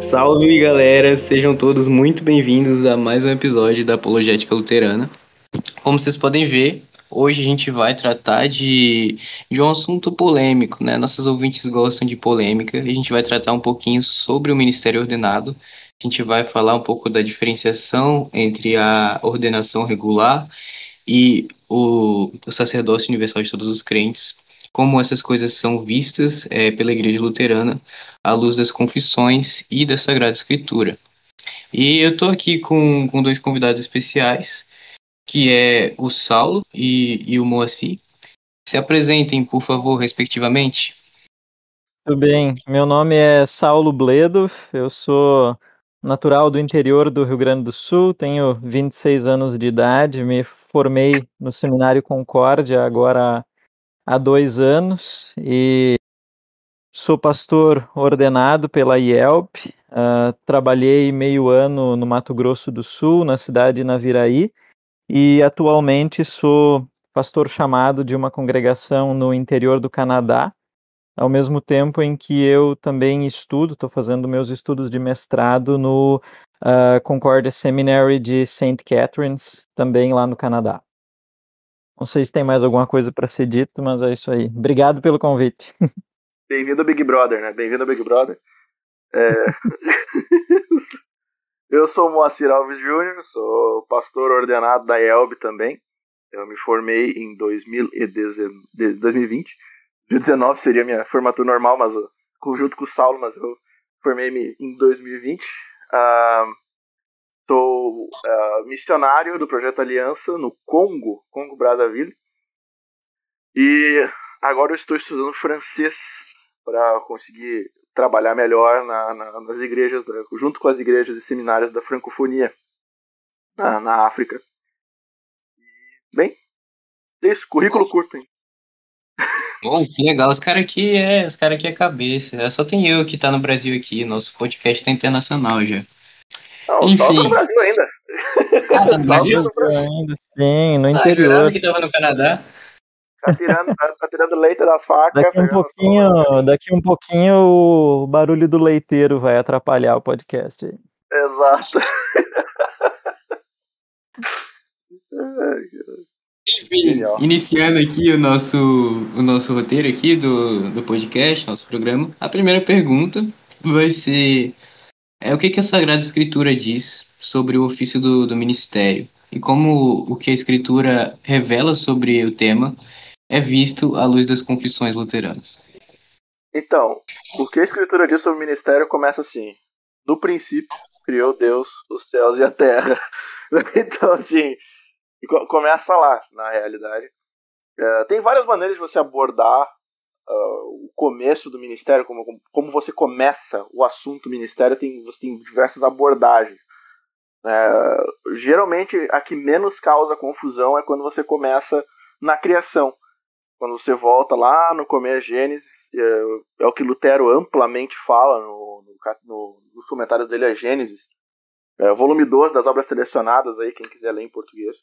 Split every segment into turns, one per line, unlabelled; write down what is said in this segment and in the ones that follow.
Salve galera, sejam todos muito bem-vindos a mais um episódio da Apologética Luterana. Como vocês podem ver, hoje a gente vai tratar de, de um assunto polêmico, né? Nossos ouvintes gostam de polêmica. A gente vai tratar um pouquinho sobre o ministério ordenado. A gente vai falar um pouco da diferenciação entre a ordenação regular e o, o sacerdócio universal de todos os crentes, como essas coisas são vistas é, pela Igreja Luterana à luz das confissões e da Sagrada Escritura. E eu estou aqui com, com dois convidados especiais que é o Saulo e, e o Moacir. Se apresentem, por favor, respectivamente.
Tudo bem, meu nome é Saulo Bledo, eu sou natural do interior do Rio Grande do Sul, tenho 26 anos de idade, me formei no Seminário Concórdia agora há dois anos e sou pastor ordenado pela IELP, uh, trabalhei meio ano no Mato Grosso do Sul, na cidade de Naviraí, e atualmente sou pastor chamado de uma congregação no interior do Canadá, ao mesmo tempo em que eu também estudo, estou fazendo meus estudos de mestrado no uh, Concordia Seminary de St. Catharines, também lá no Canadá. Não sei se tem mais alguma coisa para ser dito, mas é isso aí. Obrigado pelo convite.
Bem-vindo ao Big Brother, né? Bem-vindo ao Big Brother. É... Eu sou Moacir Alves Júnior, sou pastor ordenado da ELB também. Eu me formei em 2020. 2019 seria minha formatura normal, mas junto com o Saulo, mas eu formei-me em 2020. Uh, sou uh, missionário do Projeto Aliança no Congo, Congo Brazzaville. E agora eu estou estudando francês para conseguir trabalhar melhor na, na, nas igrejas, junto com as igrejas e seminários da francofonia na, na África. Bem, é currículo curto, hein?
Bom, que legal. Os caras aqui é, os cara aqui é cabeça. Só tem eu que tá no Brasil aqui. Nosso podcast tá internacional já.
Não, Enfim. Só tá no Brasil ainda.
Ah, tá no Brasil?
Ainda sim, no ah, interior.
que tava no Canadá.
Tá tirando, tá, tá tirando leite das facas.
Daqui um pouquinho, daqui um pouquinho o barulho do leiteiro vai atrapalhar o podcast aí.
Exato.
Enfim, iniciando aqui o nosso, o nosso roteiro aqui do, do podcast, nosso programa. A primeira pergunta vai ser é o que, que a Sagrada Escritura diz sobre o ofício do, do ministério e como o que a Escritura revela sobre o tema é visto à luz das confissões luteranas.
Então, o que a Escritura diz sobre o ministério começa assim: do princípio criou Deus os céus e a terra. então, assim, começa lá, na realidade. É, tem várias maneiras de você abordar uh, o começo do ministério, como, como você começa o assunto ministério, tem, você tem diversas abordagens. É, geralmente, a que menos causa confusão é quando você começa na criação. Quando você volta lá no começo Gênesis, é, é, o que Lutero amplamente fala no, no, no, nos comentários dele a Gênesis. É, volume 12 das obras selecionadas aí, quem quiser ler em português.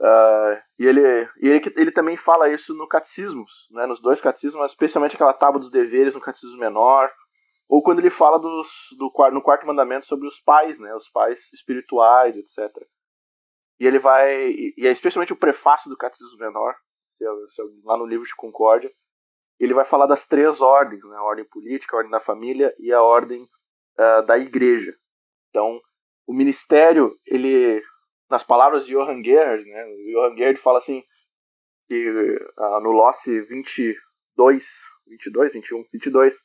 Uh, e ele, e ele, ele também fala isso no catecismos, né, nos dois catecismos, especialmente aquela tábua dos deveres no catecismo menor, ou quando ele fala dos, do, no quarto mandamento sobre os pais, né, os pais espirituais, etc. E ele vai, e é especialmente o prefácio do catecismo menor, lá no livro de Concórdia, ele vai falar das três ordens, né? a ordem política, a ordem da família e a ordem uh, da igreja. Então, o ministério, ele, nas palavras de Johann Gerhard, né? o Johann Gerhard fala assim, que uh, no Losse 22, 22, 21, 22,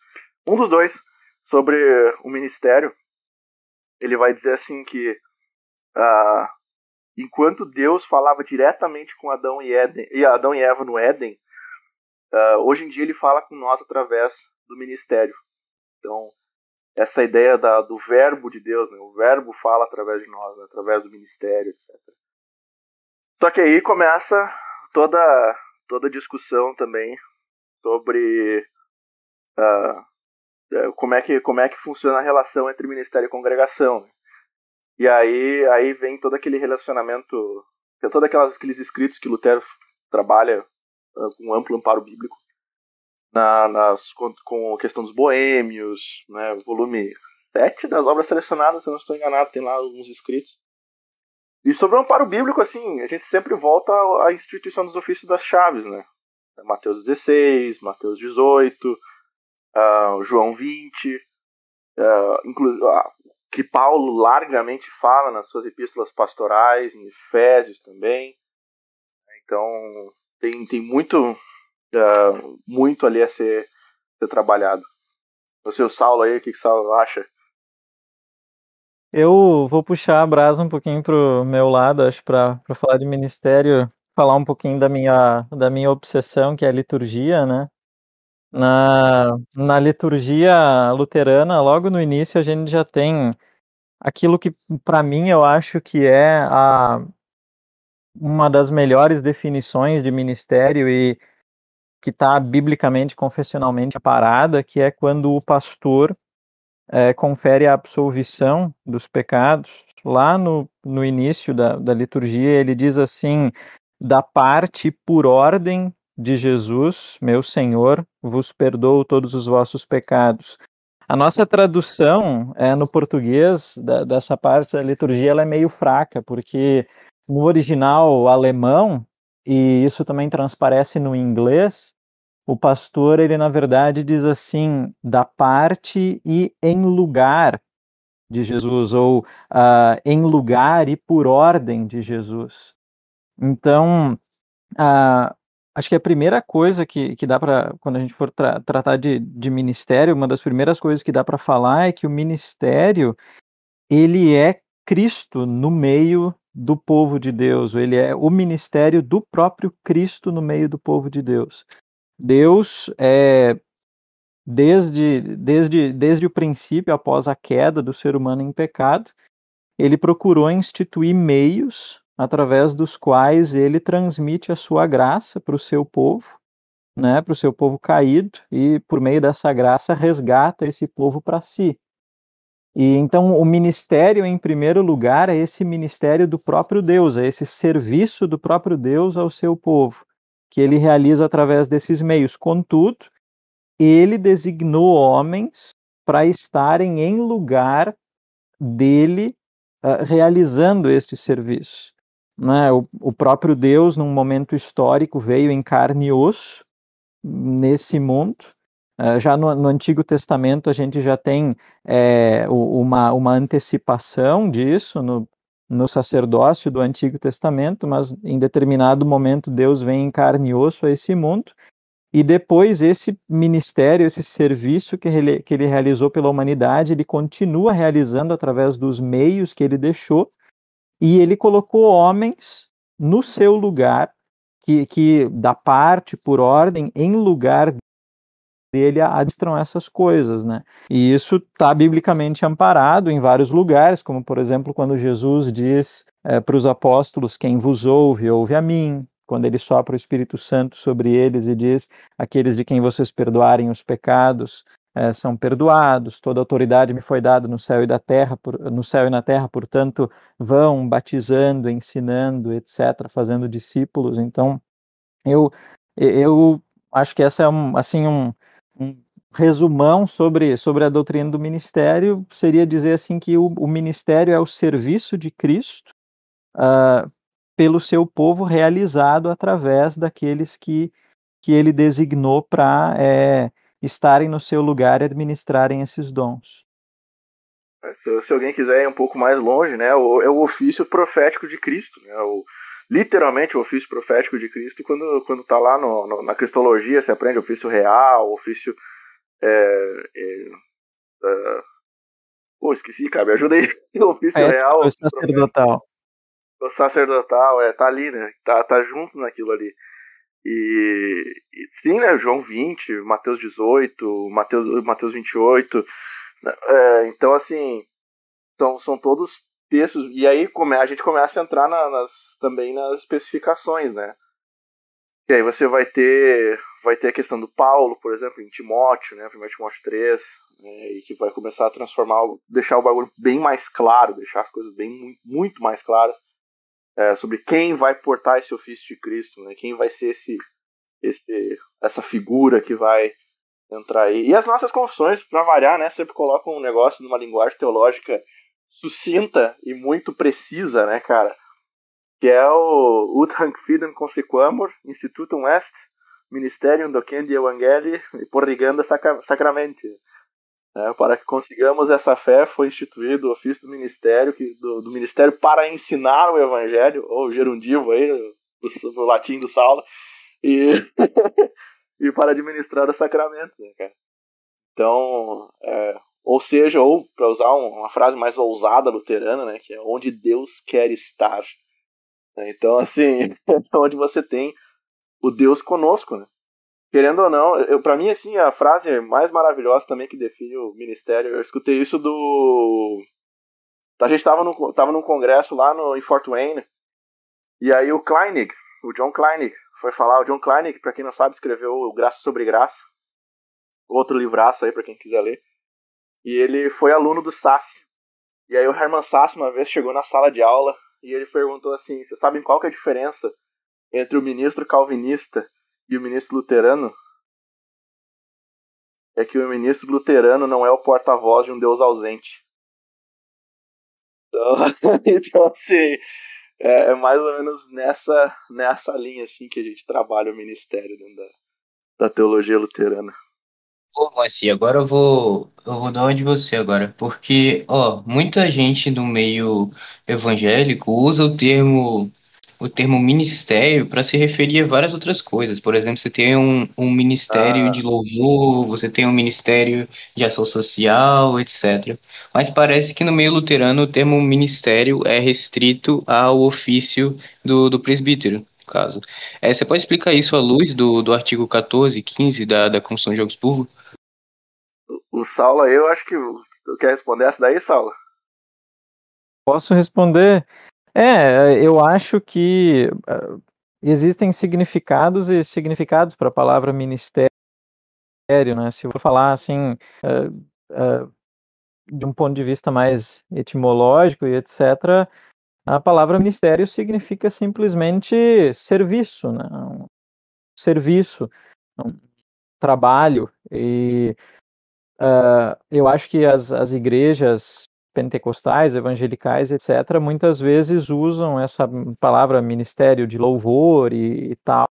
um dos dois, sobre o ministério, ele vai dizer assim que uh, enquanto Deus falava diretamente com Adão e, Éden, e Adão e Eva no Éden, uh, hoje em dia ele fala com nós através do ministério. Então, essa ideia da, do verbo de Deus, né? o verbo fala através de nós, né? através do ministério, etc. Só que aí começa toda toda a discussão também sobre uh, como é que como é que funciona a relação entre ministério e congregação. Né? E aí, aí vem todo aquele relacionamento, todos aqueles escritos que Lutero trabalha uh, com amplo amparo bíblico, na, nas, com, com, a questão dos boêmios, né, volume 7 das obras selecionadas, se eu não estou enganado, tem lá alguns escritos. E sobre o amparo bíblico, assim, a gente sempre volta à instituição dos ofícios das chaves, né? Mateus 16, Mateus 18, uh, João 20, uh, inclusive, uh, que Paulo largamente fala nas suas epístolas pastorais, em Efésios também. Então, tem, tem muito, uh, muito ali a ser, ser trabalhado. O Saulo aí, o que, que o Saulo acha?
Eu vou puxar a brasa um pouquinho pro meu lado, acho, para falar de ministério, falar um pouquinho da minha, da minha obsessão, que é a liturgia, né? Na, na liturgia luterana, logo no início, a gente já tem aquilo que, para mim, eu acho que é a, uma das melhores definições de ministério e que está biblicamente, confessionalmente parada, que é quando o pastor é, confere a absolvição dos pecados. Lá no, no início da, da liturgia, ele diz assim: da parte por ordem de Jesus, meu Senhor, vos perdoo todos os vossos pecados. A nossa tradução é, no português da, dessa parte da liturgia ela é meio fraca, porque no original alemão, e isso também transparece no inglês, o pastor, ele na verdade diz assim, da parte e em lugar de Jesus, ou uh, em lugar e por ordem de Jesus. Então, uh, acho que a primeira coisa que, que dá para, quando a gente for tra tratar de, de ministério, uma das primeiras coisas que dá para falar é que o ministério, ele é Cristo no meio do povo de Deus, ele é o ministério do próprio Cristo no meio do povo de Deus. Deus, é, desde, desde, desde o princípio, após a queda do ser humano em pecado, ele procurou instituir meios através dos quais ele transmite a sua graça para o seu povo, né, para o seu povo caído, e por meio dessa graça resgata esse povo para si. E então o ministério, em primeiro lugar, é esse ministério do próprio Deus, é esse serviço do próprio Deus ao seu povo que ele realiza através desses meios. Contudo, ele designou homens para estarem em lugar dele uh, realizando este serviço. Né? O, o, próprio Deus, num momento histórico, veio em carne e osso nesse mundo. Uh, já no, no, Antigo Testamento a gente já tem é, uma, uma antecipação disso no, no sacerdócio do Antigo Testamento, mas em determinado momento Deus vem em carne e osso a esse mundo, e depois esse ministério, esse serviço que ele, que ele realizou pela humanidade, ele continua realizando através dos meios que ele deixou, e ele colocou homens no seu lugar, que, que da parte, por ordem, em lugar dele administram essas coisas, né? E isso está biblicamente amparado em vários lugares, como por exemplo quando Jesus diz é, para os apóstolos: Quem vos ouve, ouve a mim. Quando ele sopra o Espírito Santo sobre eles e diz: Aqueles de quem vocês perdoarem os pecados é, são perdoados. Toda autoridade me foi dada no céu e da terra, por, no céu e na terra. Portanto, vão batizando, ensinando, etc., fazendo discípulos. Então, eu eu acho que essa é um, assim um um resumão sobre, sobre a doutrina do ministério seria dizer assim que o, o ministério é o serviço de Cristo uh, pelo seu povo realizado através daqueles que, que ele designou para é, estarem no seu lugar e administrarem esses dons.
Se, se, alguém quiser ir um pouco mais longe, né, é o ofício profético de Cristo, né, o, literalmente o ofício profético de Cristo quando quando está lá no, no, na cristologia se aprende ofício real ofício é, é, é, Pô, esqueci, cara, me ajuda aí. O ofício
é,
real.
O sacerdotal.
O sacerdotal, é, tá ali, né? Tá, tá junto naquilo ali. E, e sim, né? João 20, Mateus 18, Mateus, Mateus 28. Né, é, então, assim, são, são todos textos, e aí a gente começa a entrar na, nas, também nas especificações, né? E aí você vai ter vai ter a questão do Paulo, por exemplo, em Timóteo, né? 1 Timóteo 3, né, e que vai começar a transformar, deixar o bagulho bem mais claro, deixar as coisas bem muito, muito mais claras é, sobre quem vai portar esse ofício de Cristo, né, quem vai ser esse, esse, essa figura que vai entrar aí. E as nossas confissões, para variar, né, sempre colocam um negócio numa linguagem teológica sucinta e muito precisa, né, cara? Que é o Ut hanc fidem consequamur, Institutum Est, Ministerium Docendi Evangelii e Porriganda Sacramenti. É, para que consigamos essa fé, foi instituído o ofício do ministério, que, do, do ministério para ensinar o evangelho, ou gerundivo aí, do latim do Saulo, e, e para administrar os sacramentos, né, cara? Então, é, ou seja, ou para usar uma frase mais ousada luterana, né, que é onde Deus quer estar. Então, assim, onde você tem o Deus conosco, né? Querendo ou não, para mim assim a frase mais maravilhosa também que define o ministério, eu escutei isso do a gente estava no tava num congresso lá no em Fort Wayne e aí o Kleinig, o John Kleinig, foi falar, o John Kleinig, para quem não sabe, escreveu Graça sobre Graça, outro livraço aí para quem quiser ler. E ele foi aluno do Sassi. E aí o Herman Sassi uma vez chegou na sala de aula e ele perguntou assim: "Vocês sabem qual que é a diferença entre o ministro calvinista e o ministro luterano é que o ministro luterano não é o porta-voz de um Deus ausente. Então, então assim, é, é, mais ou menos nessa, nessa linha assim que a gente trabalha o ministério dentro da, da teologia luterana.
Pô, Moacir, agora eu vou, eu vou dar uma de você agora, porque, ó, muita gente do meio evangélico usa o termo o termo ministério para se referir a várias outras coisas. Por exemplo, você tem um, um ministério ah. de louvor, você tem um ministério de ação social, etc. Mas parece que no meio luterano o termo ministério é restrito ao ofício do, do presbítero, no caso. É, você pode explicar isso à luz do, do artigo 14 15 da, da Constituição de Augsburgo?
O, Saulo, eu acho que. Quer responder essa daí, Saulo?
Posso responder. É, eu acho que uh, existem significados e significados para a palavra ministério, né? Se eu for falar assim, uh, uh, de um ponto de vista mais etimológico e etc., a palavra ministério significa simplesmente serviço, né? Um serviço, um trabalho. E eu acho que as, as igrejas pentecostais, evangelicais, etc., muitas vezes usam essa palavra ministério de louvor e, e tal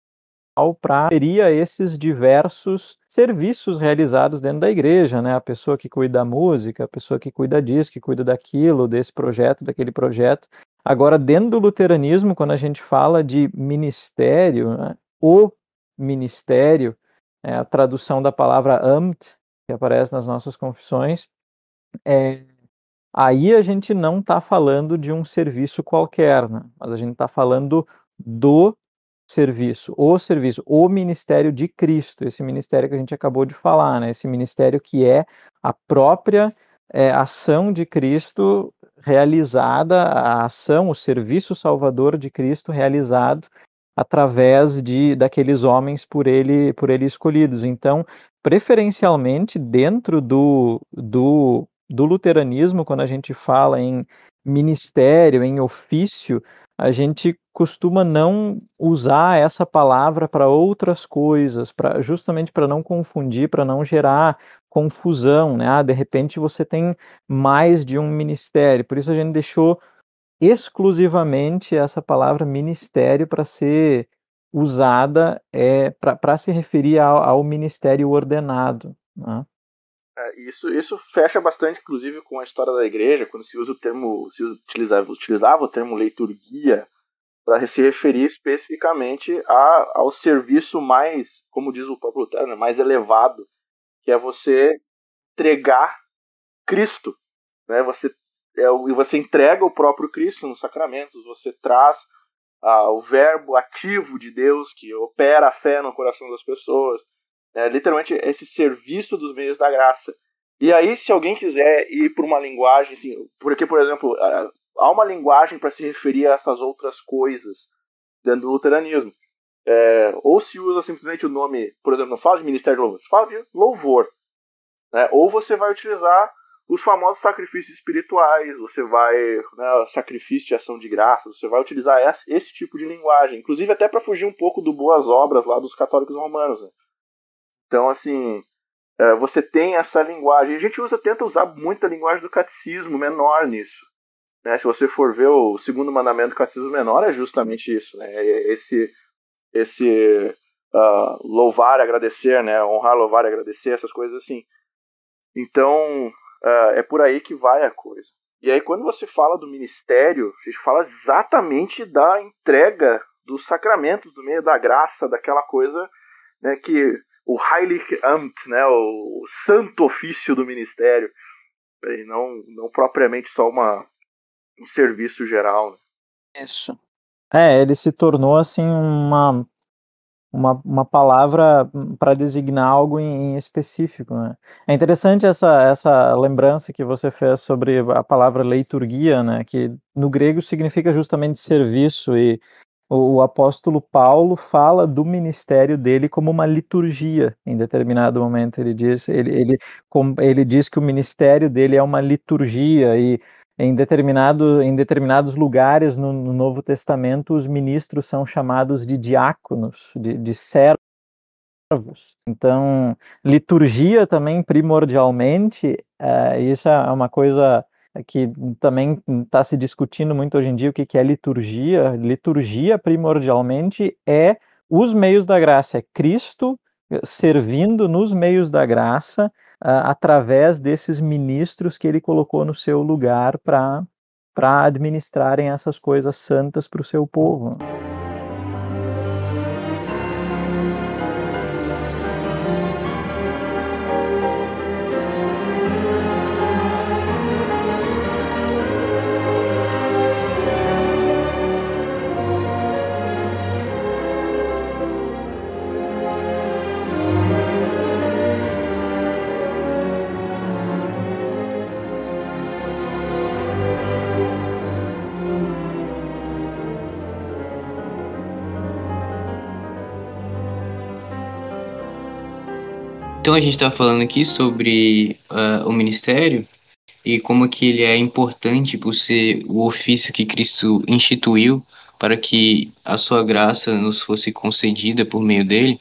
para referir a esses diversos serviços realizados dentro da igreja, né? A pessoa que cuida da música, a pessoa que cuida disso, que cuida daquilo, desse projeto, daquele projeto. Agora, dentro do luteranismo, quando a gente fala de ministério, né? o ministério, é a tradução da palavra amt, que aparece nas nossas confissões, é, Aí a gente não está falando de um serviço qualquer, né? mas a gente está falando do serviço, o serviço, o ministério de Cristo, esse ministério que a gente acabou de falar, né? esse ministério que é a própria é, ação de Cristo realizada, a ação, o serviço salvador de Cristo realizado através de daqueles homens por ele por ele escolhidos. Então, preferencialmente dentro do, do do luteranismo, quando a gente fala em ministério, em ofício, a gente costuma não usar essa palavra para outras coisas, pra, justamente para não confundir, para não gerar confusão, né? Ah, de repente você tem mais de um ministério. Por isso a gente deixou exclusivamente essa palavra ministério para ser usada é, para se referir ao, ao ministério ordenado. Né?
É, isso, isso fecha bastante, inclusive, com a história da igreja, quando se usa o termo, se utilizava, utilizava o termo liturgia para se referir especificamente a, ao serviço mais, como diz o próprio Lutero, né, mais elevado, que é você entregar Cristo, né? Você é, e você entrega o próprio Cristo nos sacramentos, você traz ah, o verbo ativo de Deus que opera a fé no coração das pessoas, é, literalmente esse serviço dos meios da graça. E aí, se alguém quiser ir por uma linguagem, assim, porque, por exemplo, há uma linguagem para se referir a essas outras coisas dentro do luteranismo. É, ou se usa simplesmente o nome, por exemplo, não fala de ministério de louvor, fala de louvor. Né? Ou você vai utilizar os famosos sacrifícios espirituais, você vai, né, sacrifício de ação de graças, você vai utilizar esse, tipo de linguagem, inclusive até para fugir um pouco do boas obras lá dos católicos romanos. Né? Então, assim, é, você tem essa linguagem. A gente usa, tenta usar muita linguagem do catecismo menor nisso. Né? Se você for ver o segundo mandamento do catecismo menor, é justamente isso, né? É esse, esse uh, louvar, agradecer, né? Honrar, louvar, agradecer, essas coisas assim. Então, uh, é por aí que vai a coisa. E aí, quando você fala do ministério, a gente fala exatamente da entrega dos sacramentos, do meio da graça, daquela coisa né, que o Heilig Amt, né, o santo ofício do ministério, e não, não propriamente só uma, um serviço geral.
Né? Isso. É, ele se tornou assim uma uma, uma palavra para designar algo em, em, específico. Né? É interessante essa, essa lembrança que você fez sobre a palavra liturgia, né? que no grego significa justamente serviço, e o, o apóstolo Paulo fala do ministério dele como uma liturgia em determinado momento. Ele diz, ele, ele, ele diz que o ministério dele é uma liturgia, e em, determinado, em determinados lugares no, no, Novo Testamento, os ministros são chamados de diáconos, de, de servos. Então, liturgia também, primordialmente, é, isso é uma coisa que também está se discutindo muito hoje em dia, o que, que é liturgia. Liturgia, primordialmente, é os meios da graça, é Cristo servindo nos meios da graça, através desses ministros que ele colocou no seu lugar para administrarem essas coisas santas para o seu povo.
Então a gente está falando aqui sobre uh, o ministério e como que ele é importante por ser o ofício que Cristo instituiu para que a sua graça nos fosse concedida por meio dele.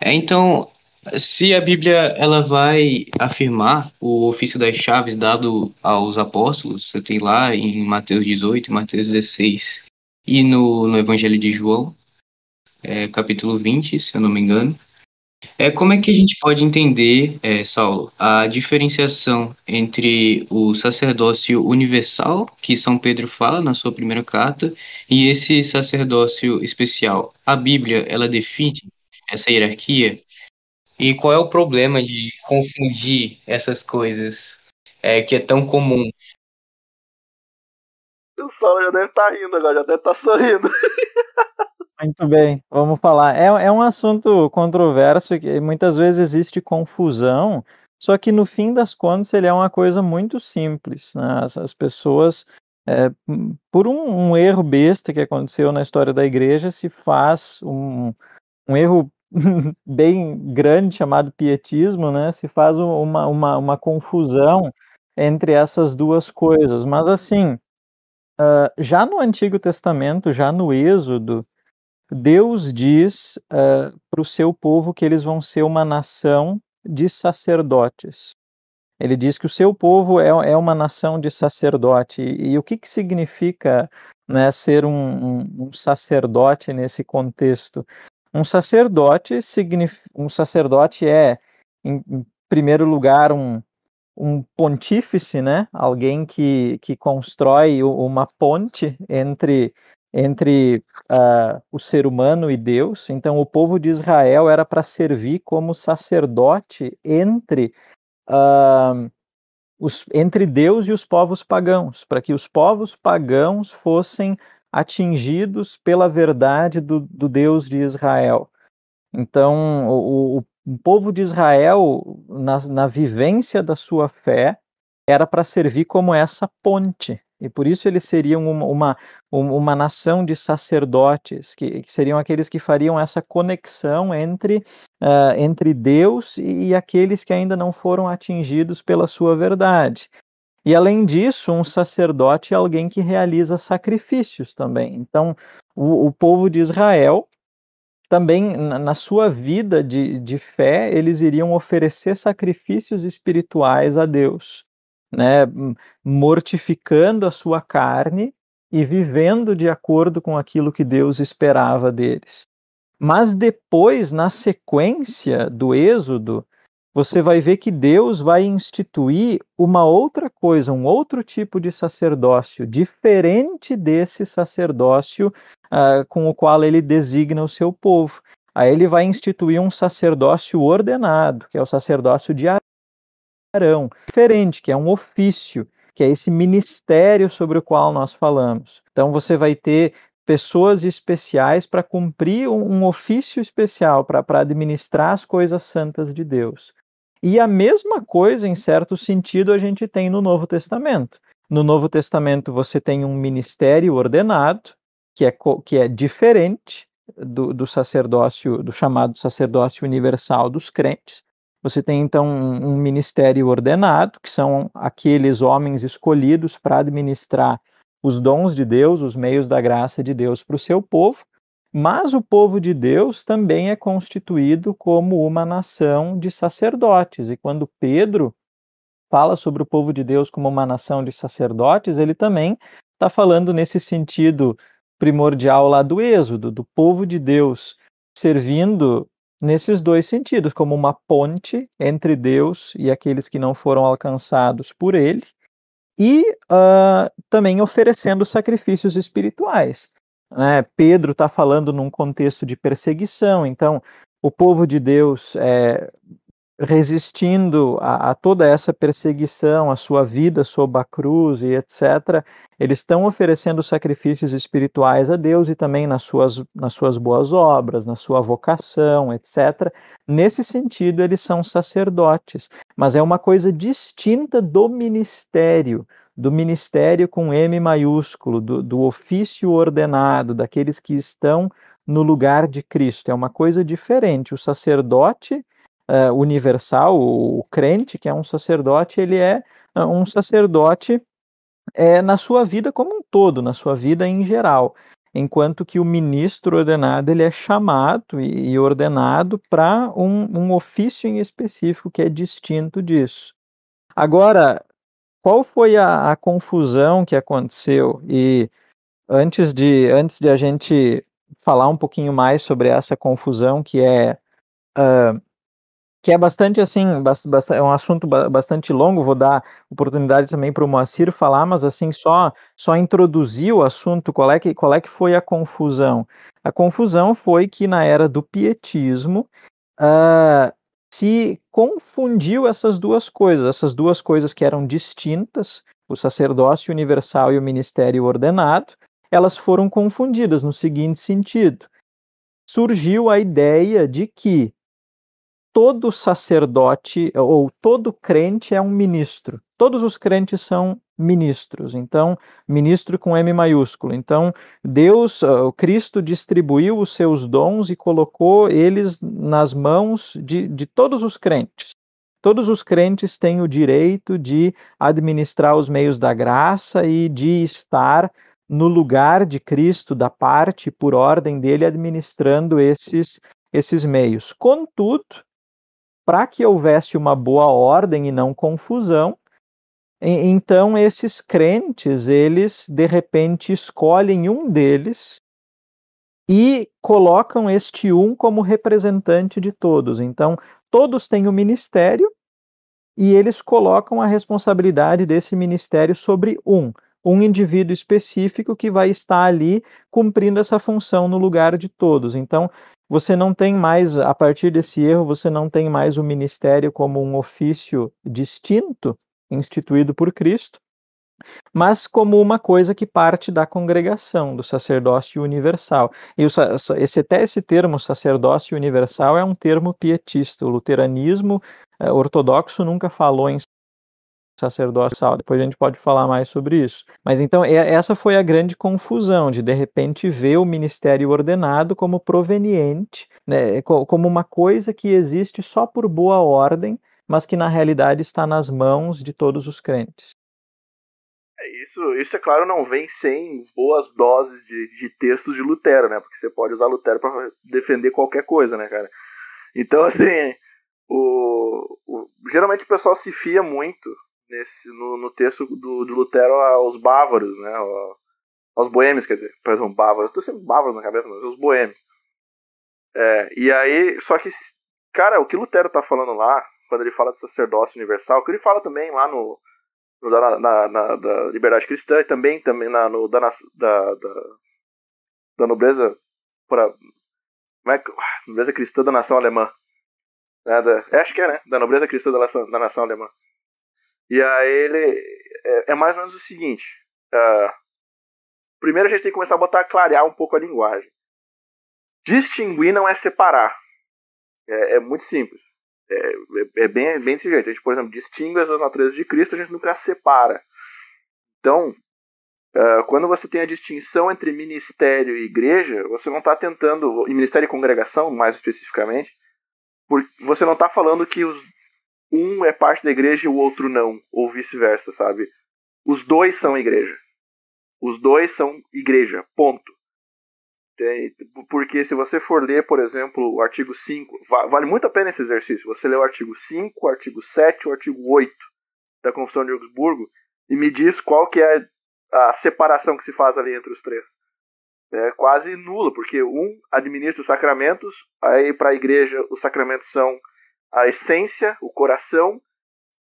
É, então, se a Bíblia ela vai afirmar o ofício das chaves dado aos apóstolos, você tem lá em Mateus 18, Mateus 16 e no, no Evangelho de João, é, capítulo 20, se eu não me engano, é, como é que a gente pode entender, é, Saulo, a diferenciação entre o sacerdócio universal, que São Pedro fala na sua primeira carta, e esse sacerdócio especial? A Bíblia, ela define essa hierarquia? E qual é o problema de confundir essas coisas é, que é tão comum?
O Saulo já deve estar tá rindo agora, já deve estar tá sorrindo.
Muito bem, vamos falar. É, é um assunto controverso que muitas vezes existe confusão, só que no fim das contas ele é uma coisa muito simples. Né? As, as pessoas, é, por um, um, erro besta que aconteceu na história da igreja, se faz um, um erro bem grande chamado pietismo, né? Se faz uma, uma, uma confusão entre essas duas coisas. Mas assim, uh, já no Antigo Testamento, já no Êxodo, Deus diz uh, para o seu povo que eles vão ser uma nação de sacerdotes. Ele diz que o seu povo é, é uma nação de sacerdote. E, e o que, que significa né, ser um, um, um, sacerdote nesse contexto? Um sacerdote, um sacerdote é, em, em primeiro lugar, um, um pontífice, né? alguém que, que constrói uma ponte entre entre uh, o ser humano e Deus. Então, o povo de Israel era para servir como sacerdote entre, uh, os, entre Deus e os povos pagãos, para que os povos pagãos fossem atingidos pela verdade do, do Deus de Israel. Então, o, o, o povo de Israel, na, na vivência da sua fé, era para servir como essa ponte E por isso eles seriam uma, uma, uma nação de sacerdotes, que, que, seriam aqueles que fariam essa conexão entre, uh, entre Deus e, e aqueles que ainda não foram atingidos pela sua verdade. E além disso, um sacerdote é alguém que realiza sacrifícios também. Então, o, o povo de Israel também na sua vida de, de fé, eles iriam oferecer sacrifícios espirituais a Deus, né? mortificando a sua carne e vivendo de acordo com aquilo que Deus esperava deles. Mas depois, na sequência do Êxodo, você vai ver que Deus vai instituir uma outra coisa, um outro tipo de sacerdócio, diferente desse sacerdócio uh, com o qual ele designa o seu povo. Aí ele vai instituir um sacerdócio ordenado, que é o sacerdócio de Arão, diferente, que é um ofício, que é esse ministério sobre o qual nós falamos. Então você vai ter pessoas especiais para cumprir um, um, ofício especial, para administrar as coisas santas de Deus. E a mesma coisa, em certo sentido, a gente tem no Novo Testamento. No Novo Testamento você tem um ministério ordenado, que é, que é diferente do, do sacerdócio, do chamado sacerdócio universal dos crentes. Você tem então um, ministério ordenado, que são aqueles homens escolhidos para administrar os dons de Deus, os meios da graça de Deus para o seu povo. Mas o povo de Deus também é constituído como uma nação de sacerdotes. E quando Pedro fala sobre o povo de Deus como uma nação de sacerdotes, ele também está falando nesse sentido primordial lá do Êxodo, do povo de Deus servindo nesses dois sentidos, como uma ponte entre Deus e aqueles que não foram alcançados por ele, e uh, também oferecendo sacrifícios espirituais. Né? Pedro está falando num contexto de perseguição, então o povo de Deus é, resistindo a, a, toda essa perseguição, a sua vida sob a cruz e etc., eles estão oferecendo sacrifícios espirituais a Deus e também nas suas, nas suas boas obras, na sua vocação, etc. Nesse sentido, eles são sacerdotes, mas é uma coisa distinta do ministério do ministério com M maiúsculo, do, do ofício ordenado, daqueles que estão no lugar de Cristo. É uma coisa diferente. O sacerdote uh, universal, o, crente, que é um sacerdote, ele é uh, um sacerdote é, na sua vida como um todo, na sua vida em geral. Enquanto que o ministro ordenado ele é chamado e, e ordenado para um, um ofício em específico que é distinto disso. Agora, qual foi a, a confusão que aconteceu? E antes de, antes de a gente falar um pouquinho mais sobre essa confusão, que é uh, que é bastante assim, é um assunto bastante longo, vou dar oportunidade também para o Moacir falar, mas assim, só, só introduzir o assunto, qual é, que, qual é que foi a confusão? A confusão foi que na era do pietismo, uh, se confundiu essas duas coisas, essas duas coisas que eram distintas, o sacerdócio universal e o ministério ordenado, elas foram confundidas no seguinte sentido: surgiu a ideia de que todo sacerdote ou todo crente é um ministro. Todos os crentes são ministros. Então, ministro com M maiúsculo. Então, Deus, ah, o Cristo distribuiu os seus dons e colocou eles nas mãos de, de todos os crentes. Todos os crentes têm o direito de administrar os meios da graça e de estar no lugar de Cristo, da parte por ordem dele, administrando esses, esses meios. Contudo, para que houvesse uma boa ordem e não confusão, então esses crentes, eles de repente escolhem um deles e colocam este um como representante de todos. Então, todos têm o um ministério e eles colocam a responsabilidade desse ministério sobre um, um indivíduo específico que vai estar ali cumprindo essa função no lugar de todos. Então, você não tem mais, a partir desse erro, você não tem mais o ministério como um ofício distinto, instituído por Cristo, mas como uma coisa que parte da congregação, do sacerdócio universal. E esse, até esse termo, sacerdócio universal, é um termo pietista. O luteranismo eh, ortodoxo nunca falou em sacerdotal. Depois a gente pode falar mais sobre isso. Mas então essa foi a grande confusão de de repente ver o ministério ordenado como proveniente, né, como uma coisa que existe só por boa ordem, mas que na realidade está nas mãos de todos os crentes.
É, isso, isso, é claro, não vem sem boas doses de, de textos de Lutero, né? Porque você pode usar Lutero para defender qualquer coisa, né, cara? Então, assim, o, o, geralmente o pessoal se fia muito nesse, no, no texto do, do, Lutero aos bávaros, né? Aos boêmios, quer dizer, perdão, bávaros. Estou sempre bávaros na cabeça, mas os boêmios. É, e aí, só que, cara, o que Lutero tá falando lá, quando ele fala de sacerdócio universal, o que ele fala também lá no, no da, na, na, da liberdade cristã e também, também na, no, da, da, da, da nobreza para como é que, ah, nobreza cristã da nação alemã né, da, é, acho que é né da nobreza cristã da nação, da nação alemã e aí ele é, é mais ou menos o seguinte uh, primeiro a gente tem que começar a botar clarear um pouco a linguagem distinguir não é separar é, é muito simples é, é, é, bem, bem desse jeito. A gente, por exemplo, distingue as naturezas de Cristo, a gente nunca separa. Então, uh, quando você tem a distinção entre ministério e igreja, você não está tentando, e ministério e congregação, mais especificamente, por, você não está falando que os, um é parte da igreja e o outro não, ou vice-versa, sabe? Os dois são igreja. Os dois são igreja, ponto. Porque se você for ler, por exemplo, o artigo 5, vale muito a pena esse exercício. Você lê o artigo 5, o artigo 7, o artigo 8 da Confissão de Augsburgo e me diz qual que é a separação que se faz ali entre os três. É quase nula, porque um administra os sacramentos, aí para a igreja os sacramentos são a essência, o coração,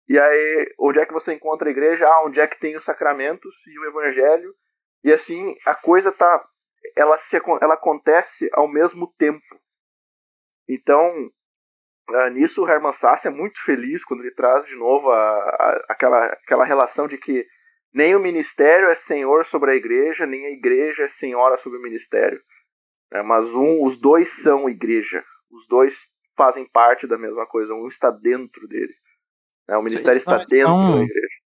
e aí onde é que você encontra a igreja? Ah, onde é que tem os sacramentos e o evangelho? E assim a coisa está ela, se, ela acontece ao mesmo tempo. Então, uh, nisso o Hermann Sass é muito feliz quando ele traz de novo a, a, aquela, aquela relação de que nem o ministério é senhor sobre a igreja, nem a igreja é senhora sobre o ministério. É, mas um, os dois são igreja. Os dois fazem parte da mesma coisa. Um está dentro dele. É, o ministério está dentro da igreja.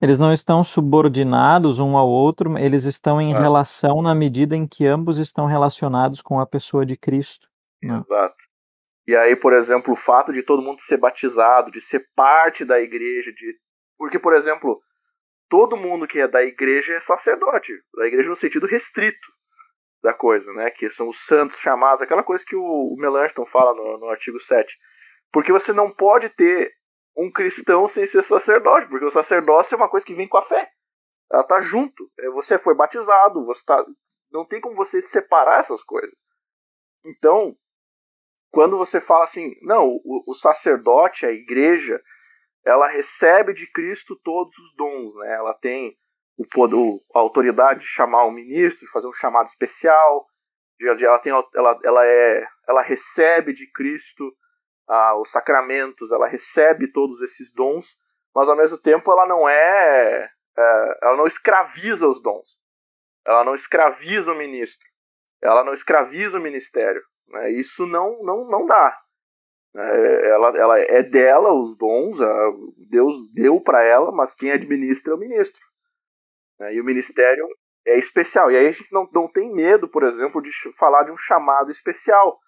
Eles não estão subordinados um ao outro, eles estão em é. relação na medida em que ambos estão relacionados com a pessoa de Cristo.
Né? Exato. E aí, por exemplo, o fato de todo mundo ser batizado, de ser parte da igreja, de porque, por exemplo, todo mundo que é da igreja é sacerdote, da igreja no sentido restrito da coisa, né? Que são os santos chamados, aquela coisa que o Melanchthon fala no, no artigo 7. Porque você não pode ter um cristão sem ser sacerdote, porque o sacerdócio é uma coisa que vem com a fé. Ela tá junto. É, você foi batizado, você tá. Não tem como você separar essas coisas. Então, quando você fala assim, não, o, o sacerdote, a igreja, ela recebe de Cristo todos os dons, né? Ela tem o poder, a autoridade de chamar um ministro, de fazer um chamado especial, ela tem, ela, ela é, ela recebe de Cristo ah, os sacramentos, ela recebe todos esses dons, mas ao mesmo tempo ela não é, é ela não escraviza os dons, ela não escraviza o ministro, ela não escraviza o ministério. Né? Isso não, não, não dá. É, ela, ela é dela os dons, Deus deu para ela, mas quem administra é o ministro. Né? E o ministério é especial. E aí a gente não, não tem medo, por exemplo, de falar de um chamado especial.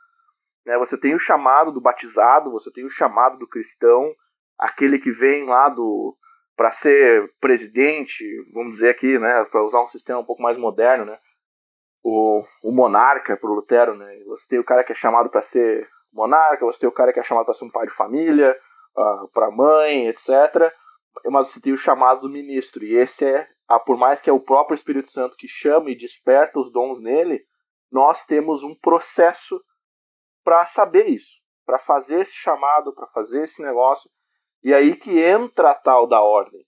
Né? Você tem o chamado do batizado, você tem o chamado do cristão, aquele que vem lá do para ser presidente, vamos dizer aqui, né, para usar um sistema um pouco mais moderno, né? O, o monarca para o Lutero, né? Você tem o cara que é chamado para ser monarca, você tem o cara que é chamado para ser um pai de família, uh, para mãe, etc. Mas você tem o chamado do ministro, e esse é, ah, por mais que é o próprio Espírito Santo que chama e desperta os dons nele, nós temos um processo para saber isso, para fazer esse chamado, para fazer esse negócio. E aí que entra a tal da ordem.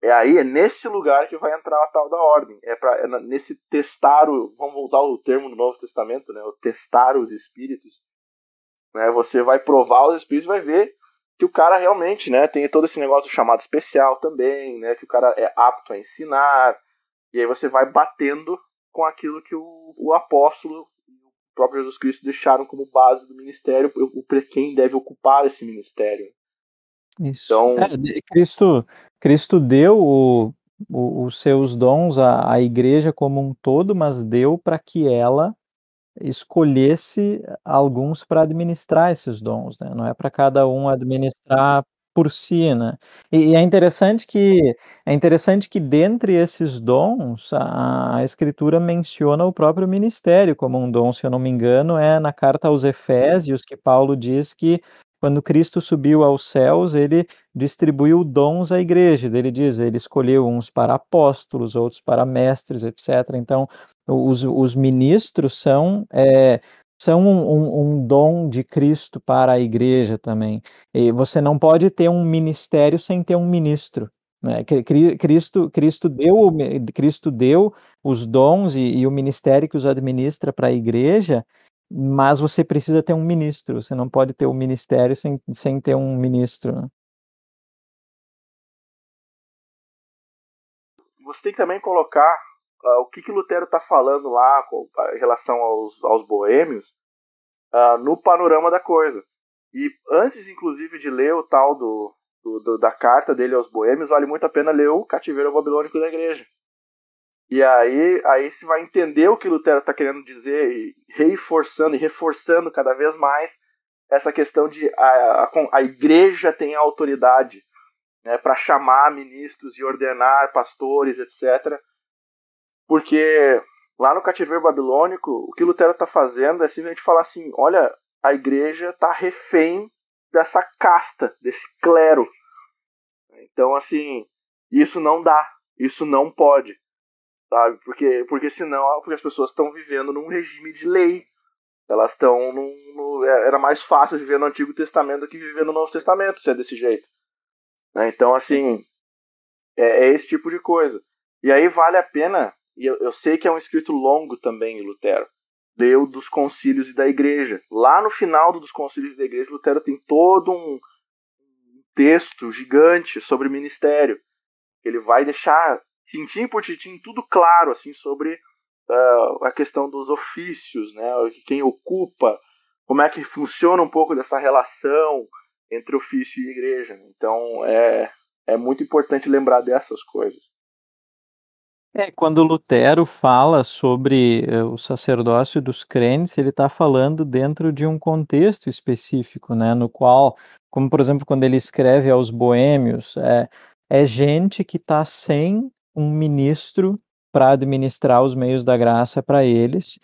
É aí, é nesse lugar que vai entrar a tal da ordem. É, pra, é nesse testar, o, vamos usar o termo do Novo Testamento, né? O testar os espíritos. Né? Você vai provar os espíritos vai ver que o cara realmente, né? Tem todo esse negócio chamado especial também, né? Que o cara é apto a ensinar. E aí você vai batendo com aquilo que o, o apóstolo próprio Jesus Cristo deixaram como base do ministério o quem deve ocupar esse ministério.
Isso.
Então-
É, Cristo, Cristo deu o- o- os seus dons à, à igreja como um todo, mas deu para que ela escolhesse alguns para administrar esses dons, né? Não é para cada um administrar por si, né? E, e é interessante que é interessante que dentre esses dons a, a Escritura menciona o próprio ministério como um dom, se eu não me engano, é na carta aos Efésios que Paulo diz que quando Cristo subiu aos céus, ele distribuiu dons à igreja. Ele diz, ele escolheu uns para apóstolos, outros para mestres, etc. Então, os, os ministros são, é, são um, um- um dom de Cristo para a igreja também. E você não pode ter um ministério sem ter um ministro. Né? Cri- Cri- Cristo, Cristo, deu, Cristo deu os dons e, e o ministério que os administra para a igreja, mas você precisa ter um ministro. Você não pode ter o ministério sem, sem ter um ministro. né?
você tem que também colocar ah, o que, que Lutero está falando lá com, ah, em relação aos, aos boêmios ah, no panorama da coisa. E antes, inclusive, de ler o tal do, do- do- da carta dele aos boêmios, vale muito a pena ler o Cativeiro Babilônico da Igreja. E aí, aí você vai entender o que Lutero está querendo dizer e reforçando e reforçando cada vez mais essa questão de a, a, a igreja tem autoridade né, para chamar ministros e ordenar pastores, etc. Porque lá no cativeiro babilônico, o que Lutero está fazendo é simplesmente falar assim: olha, a igreja está refém dessa casta, desse clero. Então, assim, isso não dá, isso não pode, sabe? Porque, porque senão porque as pessoas estão vivendo num regime de lei. Elas estão num, no- Era mais fácil viver no Antigo Testamento do que viver no Novo Testamento, se é desse jeito. né? Então, assim, é, é esse tipo de coisa. E aí vale a pena, e eu, eu sei que é um escrito longo também, Lutero, deu dos concílios e da igreja. Lá no final do dos concílios da igreja, Lutero tem todo um texto gigante sobre ministério. Ele vai deixar tintim por tintim tudo claro assim sobre ah, a questão dos ofícios, né? Quem ocupa, como é que funciona um pouco dessa relação entre ofício e igreja. Então é, é muito importante lembrar dessas coisas.
É, quando Lutero fala sobre eh, o sacerdócio dos crentes, ele está falando dentro de um contexto específico, né, no qual, como por exemplo, quando ele escreve aos boêmios, é, é gente que está sem um ministro para administrar os meios da graça para eles,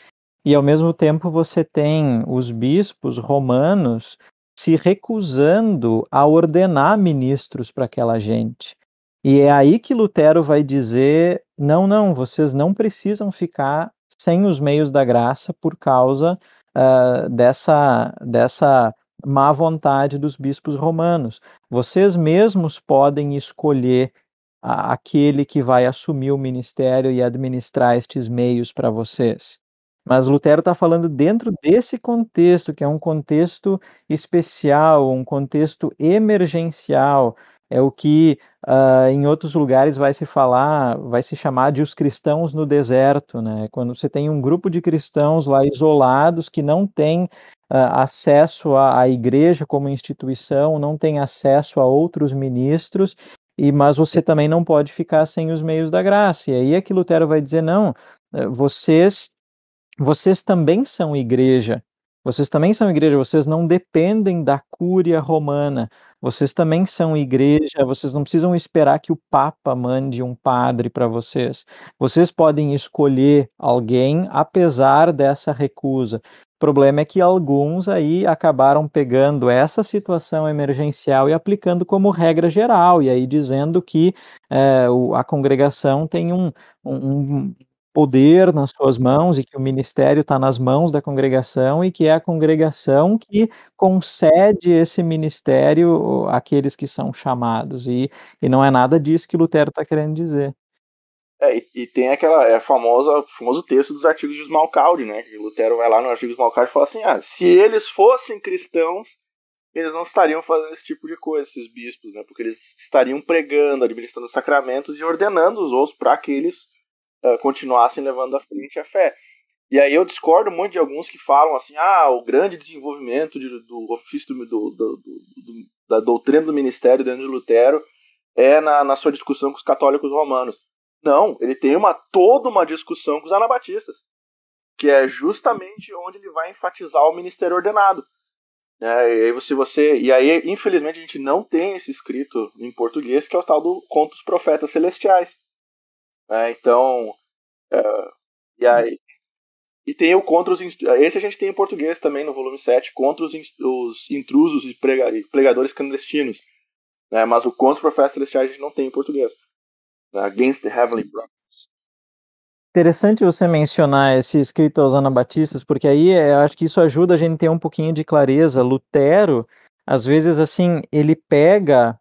e ao mesmo tempo você tem os bispos romanos se recusando a ordenar ministros para aquela gente. E é aí que Lutero vai dizer: não, não, vocês não precisam ficar sem os meios da graça por causa ah, dessa, dessa má vontade dos bispos romanos. Vocês mesmos podem escolher aquele que vai assumir o ministério e administrar estes meios para vocês. Mas Lutero está falando dentro desse contexto, que é um contexto especial, um contexto emergencial, é o que ah, em outros lugares vai se falar, vai se chamar de os cristãos no deserto, né? Quando você tem um grupo de cristãos lá isolados que não têm ah, acesso à, à igreja como instituição, não tem acesso a outros ministros, e mas você também não pode ficar sem os meios da graça. E aí é que Lutero vai dizer não, eh, vocês vocês também são igreja. Vocês também são igreja, vocês não dependem da cúria romana. Vocês também são igreja, vocês não precisam esperar que o Papa mande um padre para vocês. Vocês podem escolher alguém apesar dessa recusa. O problema é que alguns aí acabaram pegando essa situação emergencial e aplicando como regra geral, e aí dizendo que o- a congregação tem um- um poder nas suas mãos e que o ministério está nas mãos da congregação e que é a congregação que concede esse ministério àqueles que são chamados. E, e não é nada disso que Lutero está querendo dizer.
É, e, e tem aquela é, famosa, famoso texto dos artigos de Smalcalde, né? Que Lutero vai lá no artigo de Smalcalde e fala assim: ah, se eles fossem cristãos, eles não estariam fazendo esse tipo de coisa, esses bispos, né? Porque eles estariam pregando, administrando sacramentos e ordenando os outros para que eles eh, continuassem levando à frente a fé. E aí eu discordo muito de alguns que falam assim: ah, o grande desenvolvimento de- do ofício do, do- do- do- da doutrina do ministério dentro de Lutero é na, na sua discussão com os católicos romanos. Não, ele tem uma toda uma discussão com os anabatistas, que é justamente onde ele vai enfatizar o ministério ordenado. É, e aí você, você, e aí infelizmente a gente não tem esse escrito em português que é o tal do conto dos profetas celestiais. É, então, é, e aí e tem o contra os esse a gente tem em português também no volume 7, contra os, os intrusos e pregadores clandestinos. Né? Mas o contra os profetas celestiais a gente não tem em português. Né? Against the Heavenly Prophets.
Interessante você mencionar esse escrito aos anabatistas, porque aí é, eu acho que isso ajuda a gente a ter um pouquinho de clareza. Lutero, às vezes, assim, ele pega